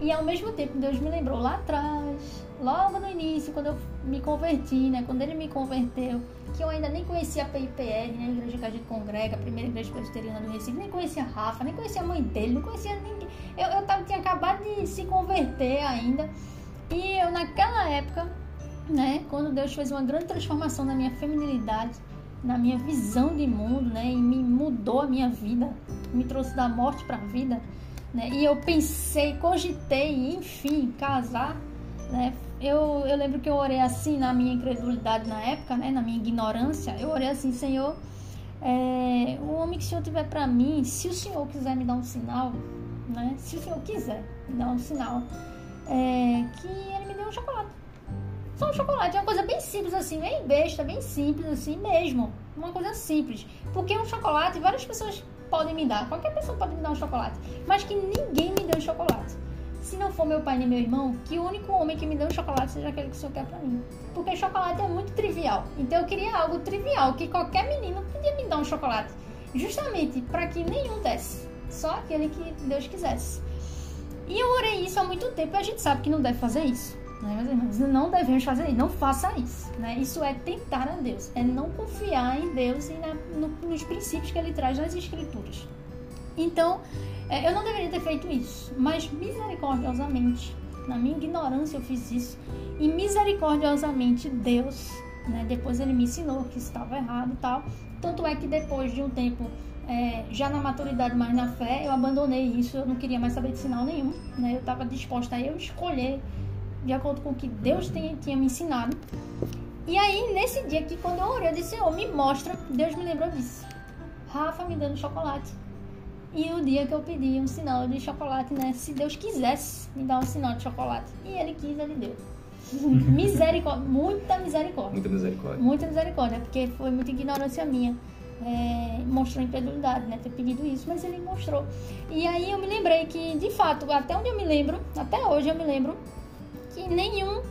E ao mesmo tempo Deus me lembrou lá atrás, logo no início, quando eu me converti, né? Quando ele me converteu, que eu ainda nem conhecia a PIPR, né? A igreja que a gente congrega, a primeira igreja presbiteriana do Recife, nem conhecia a Rafa, nem conhecia a mãe dele, não conhecia ninguém. Eu, eu tava, tinha acabado de se converter ainda. E eu naquela época, né? Quando Deus fez uma grande transformação na minha feminilidade, na minha visão de mundo, né? E me mudou a minha vida, me trouxe da morte para a vida, né? E eu pensei, cogitei, enfim, casar, né? Eu, eu lembro que eu orei assim na minha incredulidade na época, né? Na minha ignorância, eu orei assim, Senhor, é, o homem que o Senhor tiver para mim, se o Senhor quiser me dar um sinal, né? Se o Senhor quiser me dar um sinal, é, que ele me dê um chocolate só um chocolate. É uma coisa bem simples assim, bem besta, bem simples assim mesmo. Uma coisa simples. Porque um chocolate, várias pessoas podem me dar. Qualquer pessoa pode me dar um chocolate. Mas que ninguém me deu um chocolate. Se não for meu pai nem meu irmão, que o único homem que me deu um chocolate seja aquele que o senhor quer pra mim. Porque chocolate é muito trivial. Então eu queria algo trivial, que qualquer menino podia me dar um chocolate. Justamente para que nenhum desse. Só aquele que Deus quisesse. E eu orei isso há muito tempo e a gente sabe que não deve fazer isso. Né, meus irmãos? Não devemos fazer isso, não faça isso. Né? Isso é tentar a Deus, é não confiar em Deus e na, no, nos princípios que Ele traz nas Escrituras. Então, é, eu não deveria ter feito isso, mas misericordiosamente, na minha ignorância eu fiz isso, e misericordiosamente Deus, né, depois Ele me ensinou que estava errado e tal. Tanto é que depois de um tempo é, já na maturidade, mais na fé, eu abandonei isso, eu não queria mais saber de sinal nenhum, né? Eu estava disposta a eu escolher de acordo com o que Deus tinha, tinha me ensinado. E aí, nesse dia que quando eu orei, eu disse, Senhor, me mostra. Deus me lembrou disso. Rafa me dando chocolate. E o dia que eu pedi um sinal de chocolate, né? Se Deus quisesse me dar um sinal de chocolate. E ele quis, ele deu. misericórdia, muita misericórdia. Muita misericórdia. Muita misericórdia, porque foi muita ignorância minha. É, mostrou incredulidade, né? Ter pedido isso, mas ele mostrou. E aí eu me lembrei que, de fato, até onde eu me lembro, até hoje eu me lembro, nenhum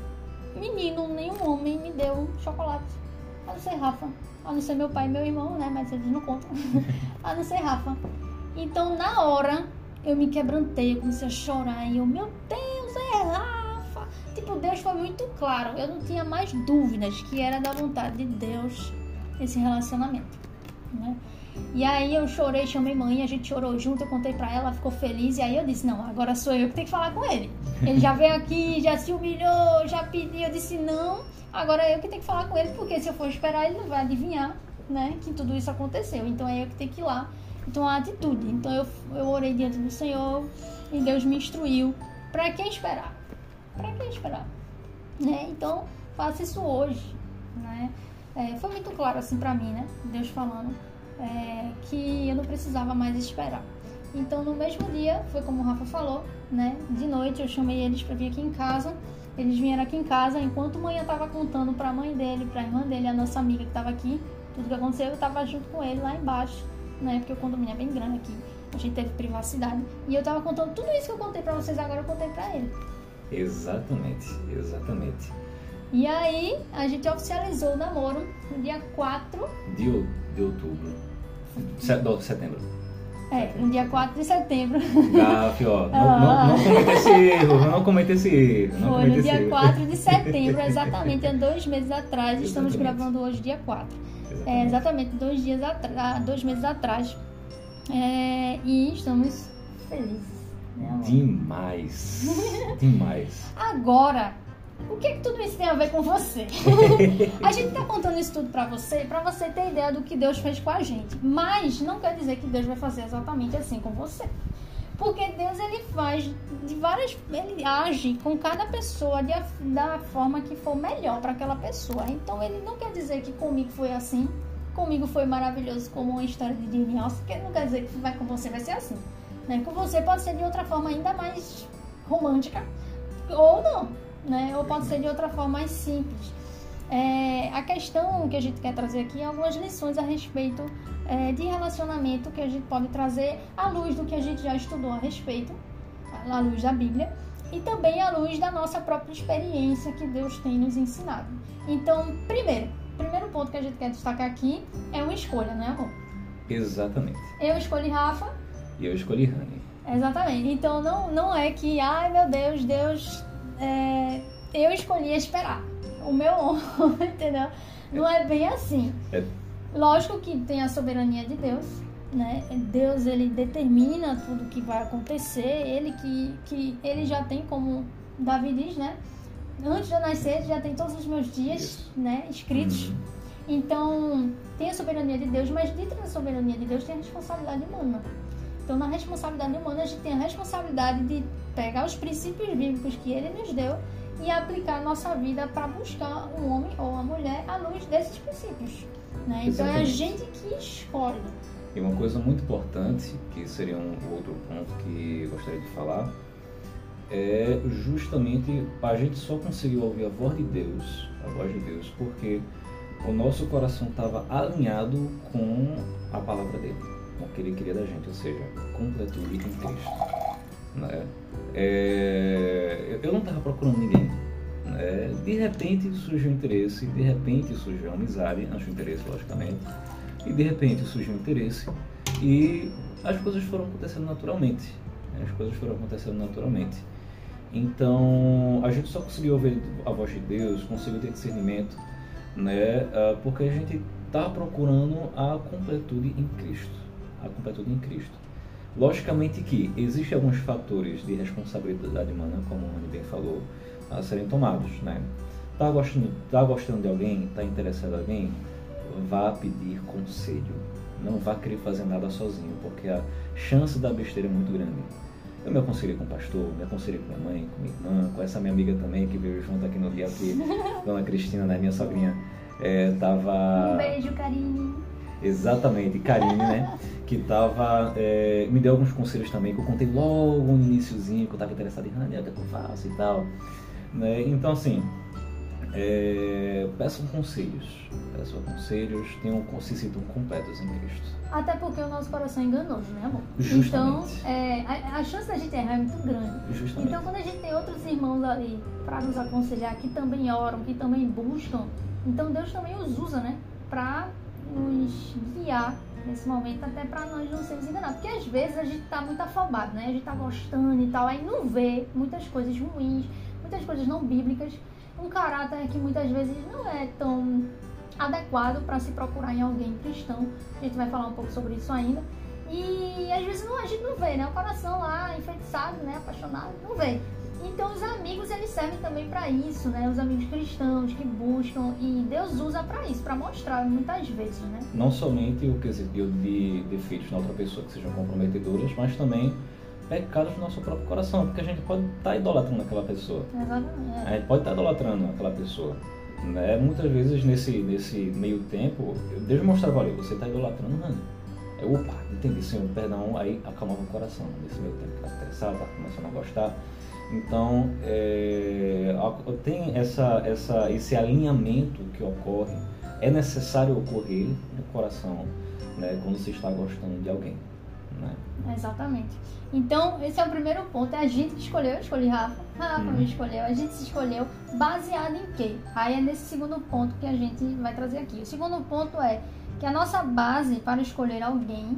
menino, nenhum homem me deu chocolate. A não ser Rafa. A não ser meu pai e meu irmão, né? Mas eles não contam. a não ser Rafa. Então, na hora, eu me quebrantei, eu comecei a chorar. E eu, meu Deus, é Rafa. Tipo, Deus foi muito claro. Eu não tinha mais dúvidas que era da vontade de Deus esse relacionamento, né? E aí eu chorei, chamei mãe, a gente chorou junto, eu contei pra ela, ficou feliz. E aí eu disse, não, agora sou eu que tenho que falar com ele. Ele já veio aqui, já se humilhou, já pediu. Eu disse, não, agora eu que tenho que falar com ele, porque se eu for esperar, ele não vai adivinhar, né, que tudo isso aconteceu. Então é eu que tenho que ir lá. Então a atitude. Então eu, eu orei diante do Senhor e Deus me instruiu. Pra quem esperar? Pra quem esperar? Né? Então faça isso hoje, né? É, foi muito claro assim pra mim, né? Deus falando é, que eu não precisava mais esperar. Então, no mesmo dia, foi como o Rafa falou, né? De noite eu chamei eles para vir aqui em casa. Eles vieram aqui em casa enquanto a mãe estava contando para a mãe dele, para a irmã dele, a nossa amiga que estava aqui, tudo que aconteceu. Eu estava junto com ele lá embaixo, né? Porque o condomínio é bem grande aqui. A gente teve privacidade. E eu estava contando tudo isso que eu contei para vocês agora, eu contei para ele. Exatamente, exatamente. E aí a gente oficializou o namoro no dia 4 de, de outubro. Set, não, setembro. É, no dia 4 de setembro. Gaf, ó. Não, não, não cometa esse erro, não cometa esse erro. Não Foi no dia erro. 4 de setembro, exatamente há dois meses atrás. Estamos Exatamente. gravando hoje, dia 4. Exatamente. É, exatamente dois dias atrás, dois meses atrás. É, e estamos felizes. Né? Demais. Demais. Agora, o que, que tudo isso tem a ver com você? a gente tá contando isso tudo pra você, pra você ter ideia do que Deus fez com a gente. Mas não quer dizer que Deus vai fazer exatamente assim com você. Porque Deus ele faz de várias, ele age com cada pessoa de, da forma que for melhor para aquela pessoa. Então ele não quer dizer que comigo foi assim, comigo foi maravilhoso como uma história de Disney, que não quer dizer que vai com você vai ser assim. Né? Com você pode ser de outra forma ainda mais romântica ou não, né? Ou pode ser de outra forma mais simples. É, a questão que a gente quer trazer aqui é algumas lições a respeito é, de relacionamento que a gente pode trazer à luz do que a gente já estudou a respeito, à luz da Bíblia, e também à luz da nossa própria experiência que Deus tem nos ensinado. Então, primeiro, primeiro ponto que a gente quer destacar aqui é uma escolha, né, amor? Exatamente. Eu escolhi Rafa, E eu escolhi Rani. Exatamente. Então não, não é que, ai meu Deus, Deus, é, eu escolhi esperar o meu homem, entendeu? Não é bem assim. É. Lógico que tem a soberania de Deus, né? Deus ele determina tudo que vai acontecer, ele que, que ele já tem como Davi diz, né? Antes de eu nascer, já tem todos os meus dias, né, escritos. Uhum. Então, tem a soberania de Deus, mas dentro da soberania de Deus tem a responsabilidade humana. Então, na responsabilidade humana, a gente tem a responsabilidade de pegar os princípios bíblicos que ele nos deu e aplicar a nossa vida para buscar um homem ou uma mulher à luz desses princípios. Né? Então, é a gente que escolhe. E uma coisa muito importante, que seria um outro ponto que eu gostaria de falar, é justamente a gente só conseguiu ouvir a voz de Deus, a voz de Deus, porque o nosso coração estava alinhado com a palavra dele, com o que ele queria da gente, ou seja, completude em Cristo. Né? É, eu não estava procurando ninguém. Né? De repente surgiu interesse, de repente surgiu amizade, antes do interesse, logicamente, e de repente surgiu interesse e as coisas foram acontecendo naturalmente. né? As coisas foram acontecendo naturalmente. Então, a gente só conseguiu ouvir a voz de Deus, conseguiu ter discernimento, né? ah, Porque a gente está procurando a completude em Cristo. A completude em Cristo. Logicamente que existem alguns fatores de responsabilidade humana, como o Rony bem falou, a serem tomados, né? Tá gostando, tá gostando de alguém, tá interessado em alguém, vá pedir conselho. Não vá querer fazer nada sozinho, porque a chance da besteira é muito grande. Eu me aconselhei com o pastor, me aconselhei com minha mãe, com minha irmã, com essa minha amiga também que veio junto aqui no dia que Dona Cristina, né, minha sogrinha, é, tava Um beijo, carinho. Exatamente, Karine, né? Que tava. é, me deu alguns conselhos também, que eu contei logo no iniciozinho, que eu tava interessado em Rani, o que é que eu faço e tal. Né? Então, assim, é, peçam conselhos. Peçam conselhos, tenham, se sintam completos em Cristo. Até porque o nosso coração é enganoso, né, amor? Justamente. Então, é, a, a chance da gente errar é muito grande. Justamente. Então, quando a gente tem outros irmãos ali para nos aconselhar, que também oram, que também buscam, então Deus também os usa, né? Para nos guiar nesse momento, até para nós não sermos enganados. Porque às vezes a gente tá muito afobado, né? A gente tá gostando e tal, aí não vê muitas coisas ruins, muitas coisas não bíblicas, um caráter que muitas vezes não é tão adequado para se procurar em alguém cristão. A gente vai falar um pouco sobre isso ainda. E às vezes não, a gente não vê, né? O coração lá enfeitiçado, né? Apaixonado, não vê. Então os amigos eles servem também para isso, né? Os amigos cristãos que buscam e Deus usa para isso, para mostrar muitas vezes, né? Não somente o quesito de defeitos na outra pessoa que sejam comprometedoras, mas também pecados no nosso próprio coração, porque a gente pode estar idolatrando aquela pessoa. Exatamente. A gente pode estar idolatrando aquela pessoa. Né? Muitas vezes nesse, nesse meio tempo, Deus mostrava, olha, você está idolatrando Rani. Eu, opa, entendi, Senhor, perdão, aí acalmava o coração nesse meio tempo, está interessado, está começando a gostar. Então, é, tem essa, essa, esse alinhamento que ocorre, é necessário ocorrer no coração né, quando você está gostando de alguém. Né? Exatamente. Então, esse é o primeiro ponto. É a gente que escolheu. Eu escolhi Rafa. Rafa Uhum. me escolheu. A gente se escolheu baseado em quê? Aí é nesse segundo ponto que a gente vai trazer aqui. O segundo ponto é que a nossa base para escolher alguém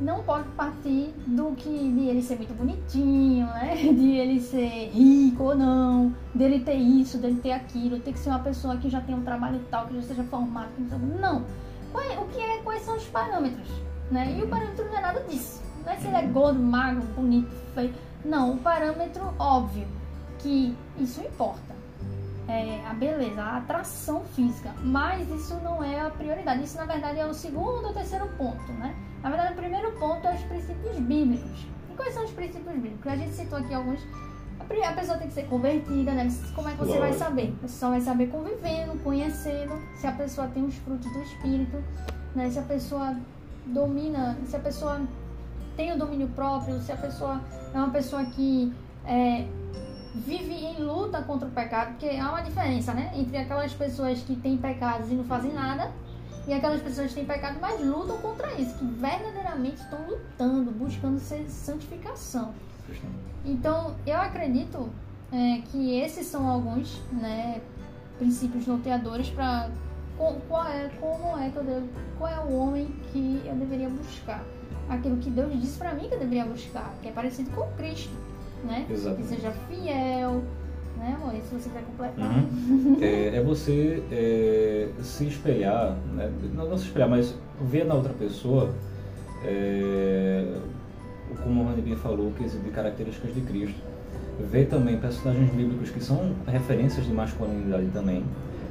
não pode partir do que de ele ser muito bonitinho, né? De ele ser rico ou não, dele ter isso, dele ter aquilo, ter que ser uma pessoa que já tem um trabalho tal, que já seja formado, que não. Qual é- o que é, quais são os parâmetros, né? E o parâmetro não é nada disso. Não é se ele é gordo, magro, bonito, feio. Não, o parâmetro óbvio que isso importa. É a beleza, a atração física, mas isso não é a prioridade. Isso na verdade é o segundo ou terceiro ponto, né? Na verdade, o primeiro ponto é os princípios bíblicos. E quais são os princípios bíblicos? A gente citou aqui alguns. A pessoa tem que ser convertida, né? Como é que você vai saber? Você só vai saber convivendo, conhecendo, se a pessoa tem os frutos do espírito, né? Se a pessoa domina, se a pessoa tem o domínio próprio, se a pessoa é uma pessoa que é, vive em luta contra o pecado, porque há uma diferença, né? Entre aquelas pessoas que têm pecados e não fazem nada e aquelas pessoas que têm pecado, mas lutam contra isso, que verdadeiramente estão lutando, buscando ser santificação. Então, eu acredito é, que esses são alguns né, princípios norteadores para qual é, como é que eu devo, qual é o homem que eu deveria buscar. Aquilo que Deus disse para mim que eu deveria buscar, que é parecido com Cristo, né? Que seja fiel, né, amor? E se você quiser completar. Uhum. É, é você é, se espelhar, né? não, não se espelhar, mas ver na outra pessoa, é, como o Rani bem falou, quesito de características de Cristo. Ver também personagens bíblicos que são referências de masculinidade também.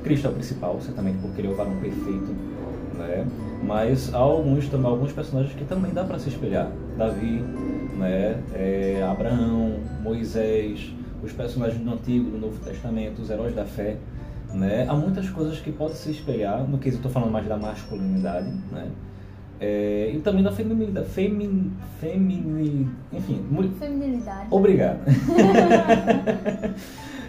Cristo é o principal, certamente porque ele é o varão perfeito, né? Mas há alguns, alguns personagens que também dá para se espelhar. Davi, né? É, Abraão, Moisés, os personagens do Antigo, do Novo Testamento, os heróis da fé, né? Há muitas coisas que podem se espelhar, no que eu estou falando mais da masculinidade, né? É, e também da feminilidade, femin, femini, enfim, Feminilidade. Obrigado.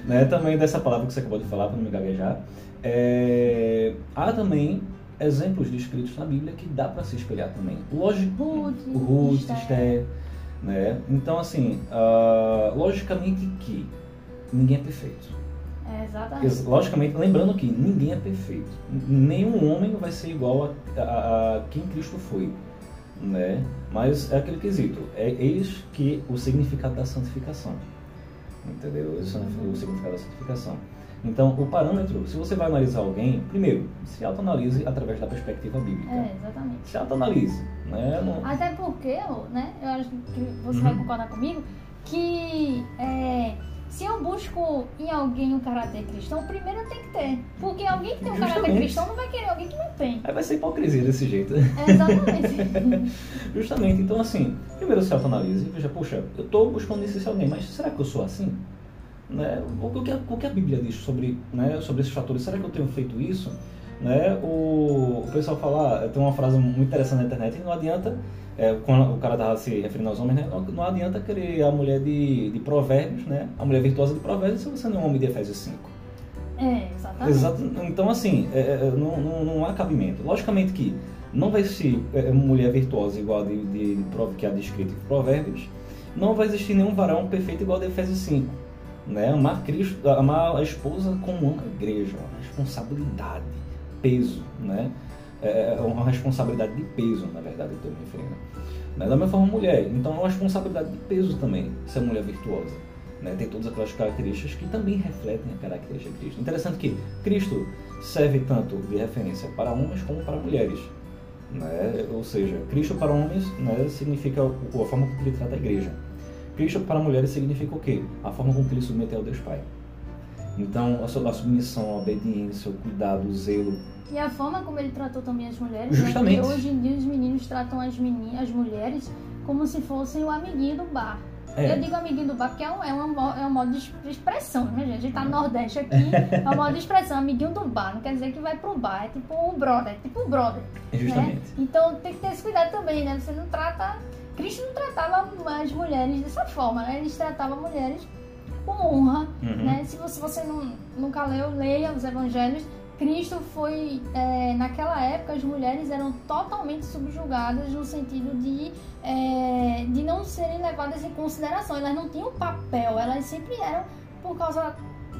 né, também dessa palavra que você acabou de falar, para não me gaguejar. É, há também exemplos descritos na Bíblia que dá para se espelhar também. Lógico, Ruth, Ruth, Esther. Esther, né? Então, assim, ah, logicamente que ninguém é perfeito. É, exatamente. Ex- Logicamente, lembrando que ninguém é perfeito. Nenhum homem vai ser igual a, a- a quem Cristo foi. Né? Mas é aquele quesito. É eis que o significado da santificação. Entendeu? Esse é o significado da santificação. Então, o parâmetro, se você vai analisar alguém, primeiro, se autoanalise através da perspectiva bíblica. É, exatamente. Se autoanalise. Né? Não- Até porque, né, eu acho que você Uhum. vai concordar comigo, que é, se eu busco em alguém um caráter cristão, primeiro eu tenho que ter. Porque alguém que tem um caráter Justamente. cristão não vai querer alguém que não tem. Aí vai ser hipocrisia desse jeito. É, exatamente. Justamente, então assim, primeiro se autoanalise e veja, poxa, eu estou buscando esse alguém, mas será que eu sou assim? Né? O, que, a- o que a Bíblia diz sobre, né, sobre esses fatores? Será que eu tenho feito isso? Né? O, o pessoal fala, tem uma frase muito interessante na internet, não adianta, é, quando o cara estava se referindo aos homens, né? não, não adianta querer a mulher de, de provérbios, né? a mulher virtuosa de provérbios, se você não é um homem de Efésios 5. É, exatamente. Exato. Então, assim, é, é, não, não, não há cabimento. Logicamente que não vai ser é, mulher virtuosa igual a de, de, de que é descrito em Provérbios, não vai existir nenhum varão perfeito igual a de Efésios 5. Né? Amar, Cristo, amar a esposa como ama a igreja, uma responsabilidade, peso, né? É é uma responsabilidade de peso, na verdade, estou me referindo. Né? Da mesma forma, mulher. Então, é uma responsabilidade de peso também, ser mulher virtuosa. Né? Tem todas aquelas características que também refletem a característica de Cristo. Interessante que Cristo serve tanto de referência para homens como para mulheres. Né? Ou seja, Cristo para homens né, significa a forma como ele trata a igreja. Cristo para mulheres significa o quê? A forma como ele submeteu ao Deus Pai. Então, a su- a submissão, a obediência, o cuidado, o zelo. E a forma como ele tratou também as mulheres, né? Justamente. Porque hoje em dia os meninos tratam as, meni as mulheres como se fossem o amiguinho do bar. É. Eu digo amiguinho do bar porque é um, é um, é um modo de es- de expressão, né, gente? A gente tá no Nordeste aqui, é um modo de expressão, amiguinho do bar. Não quer dizer que vai pro bar, é tipo o brother, é tipo o brother. Justamente. Né? Então tem que ter esse cuidado também, né? Você não trata. Cristo não tratava as mulheres dessa forma, né? Eles tratavam mulheres com honra, Uhum. né? Se você, você não, nunca leu, leia os evangelhos. Cristo foi, é, naquela época, as mulheres eram totalmente subjugadas no sentido de, é, de não serem levadas em consideração. Elas não tinham papel, elas sempre eram por causa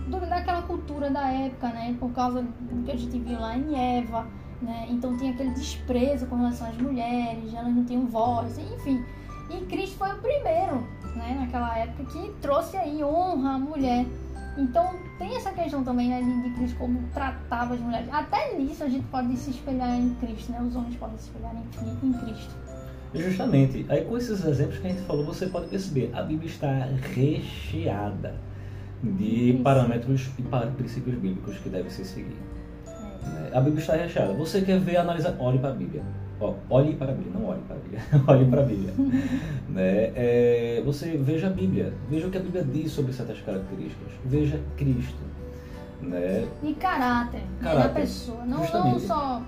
do, daquela cultura da época, né? Por causa do que a gente viu lá em Eva, né? Então tinha aquele desprezo com relação às mulheres, elas não tinham voz, enfim. E Cristo foi o primeiro, né? Naquela época que trouxe aí honra à mulher. Então tem essa questão também né, de, de Cristo como tratava as mulheres. Até nisso a gente pode se espelhar em Cristo, né? Os homens podem se espelhar em, em Cristo. Justamente. Aí com esses exemplos que a gente falou, você pode perceber, a Bíblia está recheada de Isso. parâmetros e princípios bíblicos que devem ser seguidos. É. A Bíblia está recheada. Você quer ver, analisar, olhe para a Bíblia. Ó, olhe para a Bíblia, não olhe para a Bíblia, olhe para a Bíblia. né? É, você veja a Bíblia, veja o que a Bíblia diz sobre certas características, veja Cristo. Né? E caráter, caráter da pessoa, não, não só.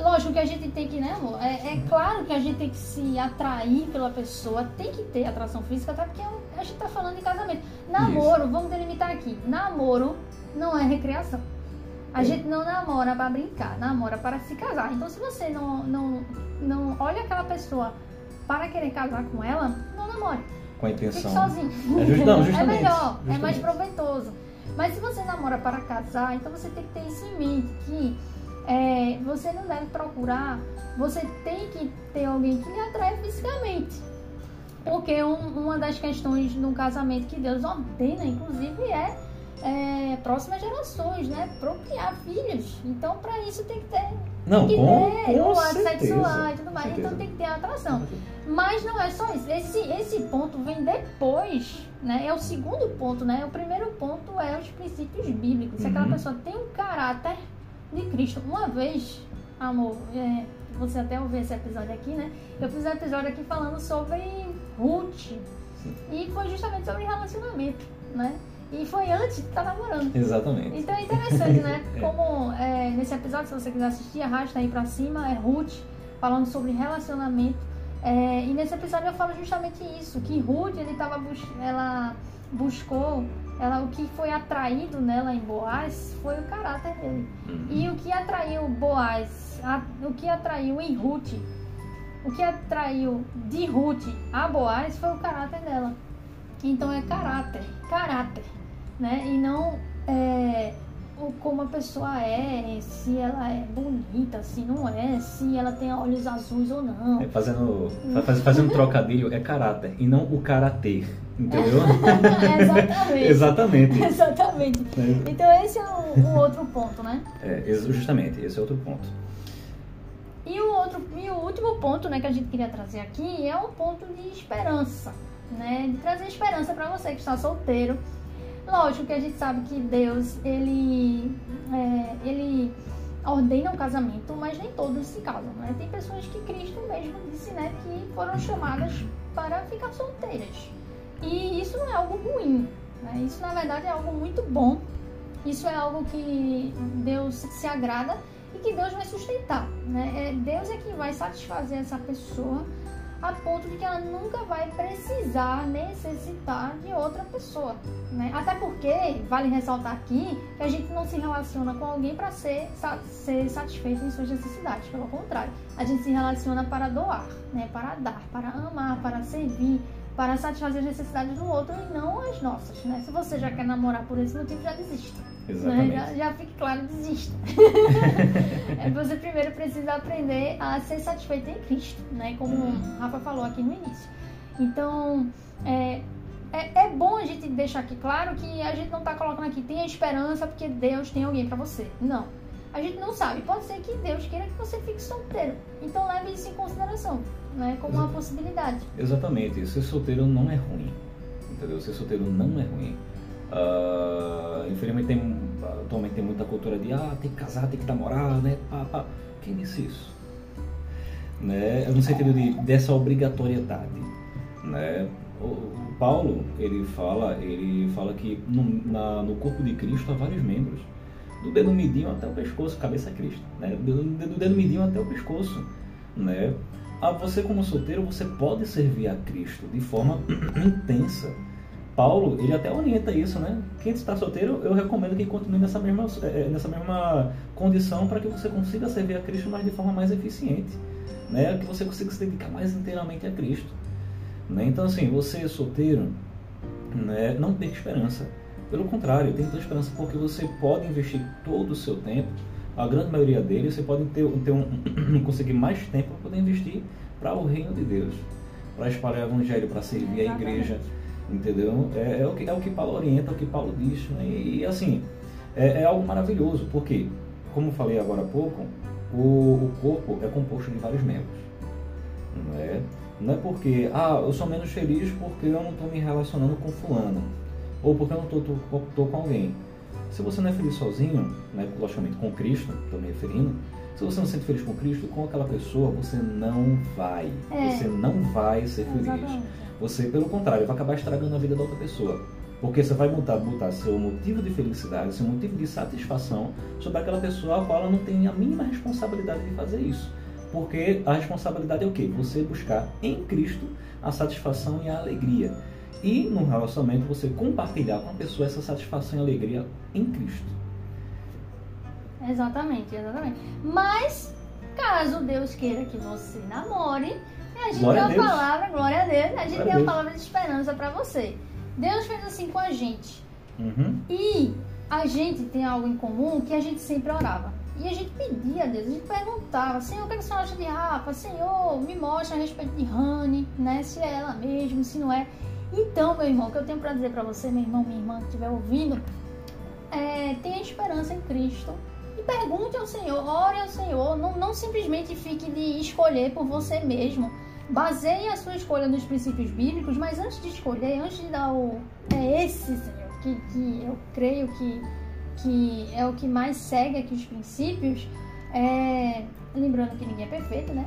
Lógico que a gente tem que, né, amor? É, é, claro que a gente tem que se atrair pela pessoa, tem que ter atração física, até porque a gente está falando de casamento. Namoro, Isso. vamos delimitar aqui: namoro não é recreação. A gente não namora para brincar, namora para se casar. Então, se você não, não, não olha aquela pessoa para querer casar com ela, não namore. Com a intenção. Fique sozinho. É, just, não, é melhor, justamente. é mais proveitoso. Mas se você namora para casar, então você tem que ter isso em mente que é, você não deve procurar, você tem que ter alguém que lhe atrai fisicamente. Porque um, uma das questões no casamento que Deus ordena, inclusive, é é, próximas gerações, né? Procriar filhos. Então, para isso tem que ter. Não, tem que com, ter com o ato sexual e tudo mais. Então tem que ter atração. Mas não é só isso. Esse, esse ponto vem depois, né? É o segundo ponto, né? O primeiro ponto é os princípios bíblicos. Se aquela uhum. pessoa tem um caráter de Cristo. Uma vez, amor, é, você até ouviu esse episódio aqui, né? Eu fiz um episódio aqui falando sobre Ruth. E foi justamente sobre relacionamento, né? E foi antes de estar tá namorando. Exatamente. Então é interessante, né? é. Como é, nesse episódio, se você quiser assistir, arrasta aí pra cima, é Ruth falando sobre relacionamento. É, e nesse episódio eu falo justamente isso, que Ruth, ele tava bus ela buscou, ela, o que foi atraído nela em Boaz foi o caráter dele. Uhum. E o que atraiu Boaz, a, o que atraiu em Ruth, o que atraiu de Ruth a Boaz foi o caráter dela. Então é caráter, caráter né? E não é, como a pessoa é, se ela é bonita, se não é, se ela tem olhos azuis ou não. É, fazendo, faz, fazendo um trocadilho, é caráter e não o karatê, entendeu? Exatamente. Exatamente. Exatamente. É. Então esse é o, o, outro ponto, né? É, justamente, esse é outro ponto. E o outro e o último ponto, né, que a gente queria trazer aqui é um ponto de esperança, né? De trazer esperança para você que está solteiro Lógico que a gente sabe que Deus, ele, é, ele ordena o casamento, mas nem todos se casam, né? Tem pessoas que Cristo mesmo disse, né, que foram chamadas para ficar solteiras. E isso não é algo ruim, né? Isso, na verdade, é algo muito bom. Isso é algo que Deus se agrada e que Deus vai sustentar, né? É, Deus é quem vai satisfazer essa pessoa a ponto de que ela nunca vai precisar necessitar de outra pessoa, né? Até porque vale ressaltar aqui que a gente não se relaciona com alguém para ser, ser satisfeito em suas necessidades, pelo contrário, a gente se relaciona para doar, né? Para dar, para amar, para servir, para satisfazer as necessidades do outro e não as nossas, né? Se você já quer namorar por esse motivo, já desista. Exatamente. Né? Já, já fique claro, desista. é, você primeiro precisa aprender a ser satisfeito em Cristo, né? Como o Rafa falou aqui no início. Então, é, é, é, bom a gente deixar aqui claro que a gente não está colocando aqui tem a esperança porque Deus tem alguém para você. Não. A gente não sabe. Pode ser que Deus queira que você fique solteiro. Então leve isso em consideração, né? Como uma possibilidade. Exatamente. Ser solteiro não é ruim. Entendeu? Ser solteiro não é ruim. Uh, infelizmente tem, atualmente tem muita cultura de ah, tem que casar, tem que namorar, né? Quem disse isso? Né? No sentido de, dessa obrigatoriedade. Né? O, o Paulo, ele fala, ele fala que no, na, no corpo de Cristo há vários membros. Do dedo midinho até o pescoço, cabeça é Cristo. Né? Do, do dedo midinho até o pescoço. Né? Ah, você como solteiro, você pode servir a Cristo de forma intensa Paulo, ele até orienta isso, né? Quem está solteiro, eu recomendo que continue nessa mesma, é, nessa mesma condição para que você consiga servir a Cristo, mas de forma mais eficiente, né? Que você consiga se dedicar mais inteiramente a Cristo. Né? Então, assim, você solteiro, né? não tem esperança. Pelo contrário, tem toda esperança porque você pode investir todo o seu tempo, a grande maioria dele, você pode ter, ter um, conseguir mais tempo para poder investir para o reino de Deus, para espalhar o evangelho, para servir a igreja entendeu? É, é, o que, é o que Paulo orienta, é o que Paulo diz. Né? E, e, assim, é, é, algo maravilhoso, porque, como falei agora há pouco, o, o corpo é composto de vários membros. Não é? Não é porque, ah, eu sou menos feliz porque eu não estou me relacionando com fulano, ou porque eu não estou com alguém. Se você não é feliz sozinho, né, logicamente com Cristo, estou me referindo, se você não se sente feliz com Cristo, com aquela pessoa, você não vai. É. Você não vai ser feliz. Exatamente. Você, pelo contrário, vai acabar estragando a vida da outra pessoa. Porque você vai botar, botar seu motivo de felicidade, seu motivo de satisfação sobre aquela pessoa a qual ela não tem a mínima responsabilidade de fazer isso. Porque a responsabilidade é o quê? Você buscar em Cristo a satisfação e a alegria. E no relacionamento você compartilhar com a pessoa essa satisfação e alegria em Cristo. Exatamente, exatamente. Mas, caso Deus queira que você namore, a gente glória tem uma palavra, glória a Deus, a gente glória tem uma palavra de esperança para você. Deus fez assim com a gente. Uhum. E a gente tem algo em comum que a gente sempre orava. E a gente pedia a Deus, a gente perguntava, Senhor, o que, é que o Senhor acha de Rafa? Senhor, me mostra a respeito de Rani, né? Se é ela mesmo, se não é. Então, meu irmão, o que eu tenho para dizer para você, meu irmão, minha irmã, que estiver ouvindo, é, tenha esperança em Cristo pergunte ao Senhor, ore ao Senhor, não, não simplesmente fique de escolher por você mesmo. Baseie a sua escolha nos princípios bíblicos, mas antes de escolher, antes de dar o. É esse, Senhor, que, que eu creio que, que é o que mais segue aqui os princípios. É, lembrando que ninguém é perfeito, né?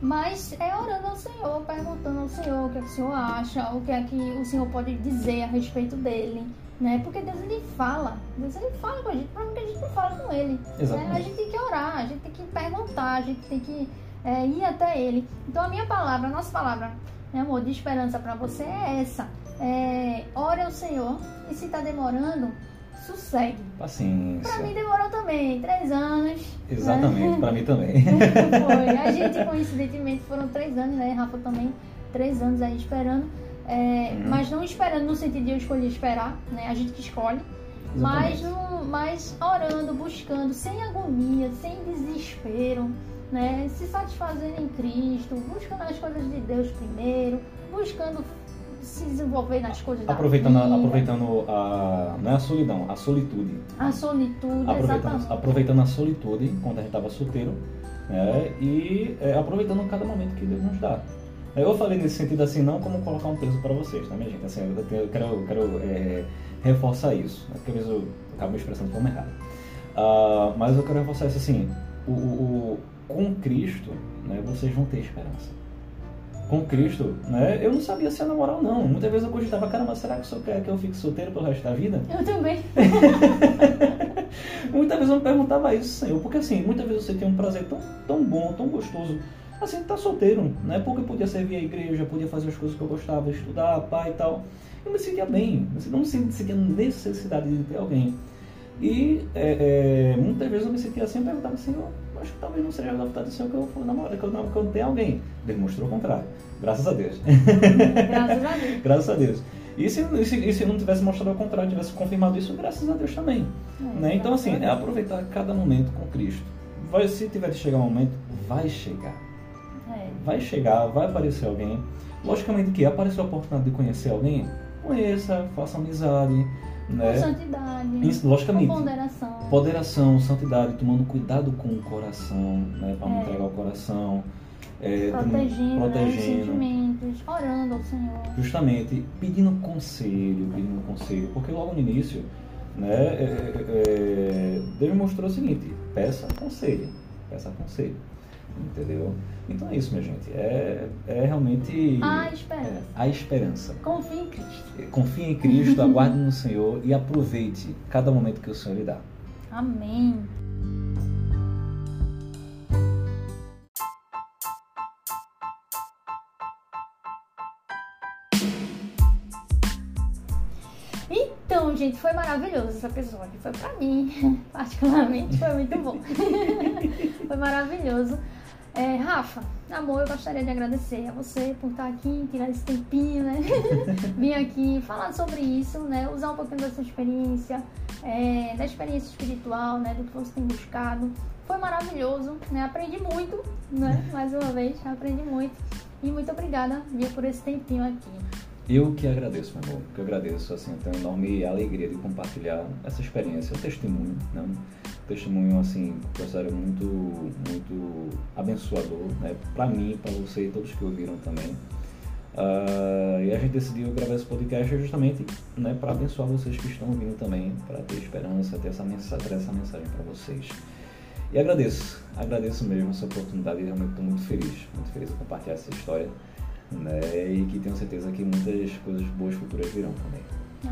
Mas é orando ao Senhor, perguntando ao Senhor o que, é que o Senhor acha, o que é que o Senhor pode dizer a respeito dele, né? Porque Deus ele fala, Deus ele fala com a gente, porque a gente não fala com ele. Né? A gente tem que orar, a gente tem que perguntar, a gente tem que é, ir até ele. Então a minha palavra, a nossa palavra, né, amor, de esperança para você é essa. É, ore ao Senhor e se está demorando, sossegue. Paciência. Para mim demorou também, três anos. Exatamente, né? para mim também. Foi. A gente, coincidentemente, foram três anos, né? Rafa também, três anos aí esperando. É, uhum. Mas não esperando no sentido de eu escolher esperar, né? A gente que escolhe. Mas, no, mas orando, buscando, sem agonia, sem desespero, né? Se satisfazendo em Cristo, buscando as coisas de Deus primeiro, buscando se desenvolver nas coisas aproveitando da vida. A, aproveitando a não é a solidão, a solitude. A solitude, aproveitando, exatamente. aproveitando a solitude quando a gente estava solteiro, né? E é, aproveitando cada momento que Deus nos dá. Eu falei nesse sentido assim, não como colocar um peso para vocês, tá, minha gente? Assim, eu quero, eu quero é, reforçar isso, né? porque às vezes eu acabo me expressando de forma errada. Uh, mas eu quero reforçar isso assim, o, o, com Cristo, né, vocês vão ter esperança. Com Cristo, né, eu não sabia se ia namorar ou não. Muitas vezes eu cogitava, caramba, será que eu quer que eu fique solteiro pelo resto da vida? Eu também. muitas vezes eu me perguntava isso, Senhor, porque assim, muitas vezes você tem um prazer tão, tão bom, tão gostoso assim, tá solteiro, né? Porque eu podia servir a igreja, podia fazer as coisas que eu gostava, estudar, pai e tal. Eu me sentia bem, não sentia necessidade de ter alguém. E é, é, muitas vezes eu me sentia assim, eu perguntava assim, eu acho que talvez não seja a vontade do Senhor que eu for namorar, que eu, não, que eu não tenha alguém. Demonstrou o contrário. Graças a Deus. Graças a Deus. graças a Deus. E se, e se, e se, não tivesse mostrado o contrário, tivesse confirmado isso, graças a Deus também. É, né? Então, assim, é aproveitar cada momento com Cristo. Vai, se tiver de chegar um momento, vai chegar vai chegar, vai aparecer alguém. Logicamente que aparecer a oportunidade de conhecer alguém, conheça, faça amizade. Né? Com santidade. Isso, logicamente. Com ponderação. Ponderação, santidade, tomando cuidado com o coração, né? Para não é. entregar o coração. É, protegendo, protegendo. Né, sentimentos, orando ao Senhor. Justamente, pedindo conselho, pedindo conselho. Porque logo no início, né, é, é, é Deus mostrou o seguinte, peça conselho, peça conselho. Entendeu? Então é isso, minha gente. É, é realmente. A esperança. É, a esperança. Confie em Cristo. Confie em Cristo, aguarde no Senhor e aproveite cada momento que o Senhor lhe dá. Amém. gente, foi maravilhoso esse episódio. Foi pra mim, particularmente, foi muito bom. foi maravilhoso. É, Rafa, amor, eu gostaria de agradecer a você por estar aqui, tirar esse tempinho, né? Vim aqui falar sobre isso, né? Usar um pouquinho da sua experiência, é, da experiência espiritual, né? Do que você tem buscado. Foi maravilhoso, né? Aprendi muito, né? Mais uma vez, aprendi muito. E muito obrigada, viu, por esse tempinho aqui. Eu que agradeço, meu amor, que eu agradeço, assim, eu tenho enorme alegria de compartilhar essa experiência, o testemunho, né? Testemunho assim, considero muito, muito abençoador, né? Para mim, para você e todos que ouviram também. Uh, e a gente decidiu gravar esse podcast justamente né, para abençoar vocês que estão ouvindo também, para ter esperança, ter essa mensagem, essa mensagem para vocês. E agradeço, agradeço mesmo essa oportunidade, realmente estou muito feliz, muito feliz de compartilhar essa história, né? E que tenho certeza que muitas coisas boas futuras virão também.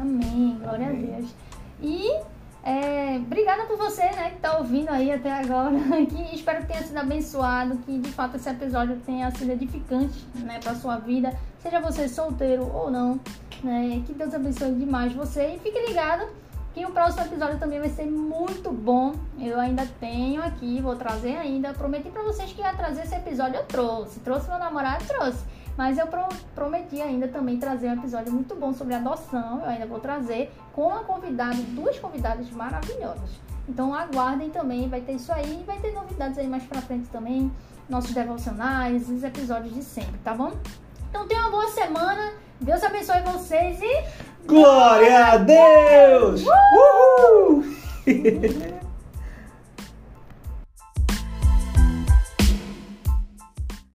Amém, glória Amém. a Deus. E é, obrigada por você, né, que está ouvindo aí até agora. Que espero que tenha sido abençoado, que de fato esse episódio tenha sido edificante, né, para sua vida, seja você solteiro ou não, né? Que Deus abençoe demais você e fique ligado que o próximo episódio também vai ser muito bom. Eu ainda tenho aqui, vou trazer ainda. Prometi para vocês que ia trazer esse episódio, eu trouxe. Trouxe meu namorado, trouxe. Mas eu pro, prometi ainda também trazer um episódio muito bom sobre adoção. Eu ainda vou trazer com uma convidada, duas convidadas maravilhosas. Então aguardem também, vai ter isso aí, vai ter novidades aí mais pra frente também, nossos devocionais, os episódios de sempre, tá bom? Então tenha uma boa semana, Deus abençoe vocês e. Glória a Deus! Uhul!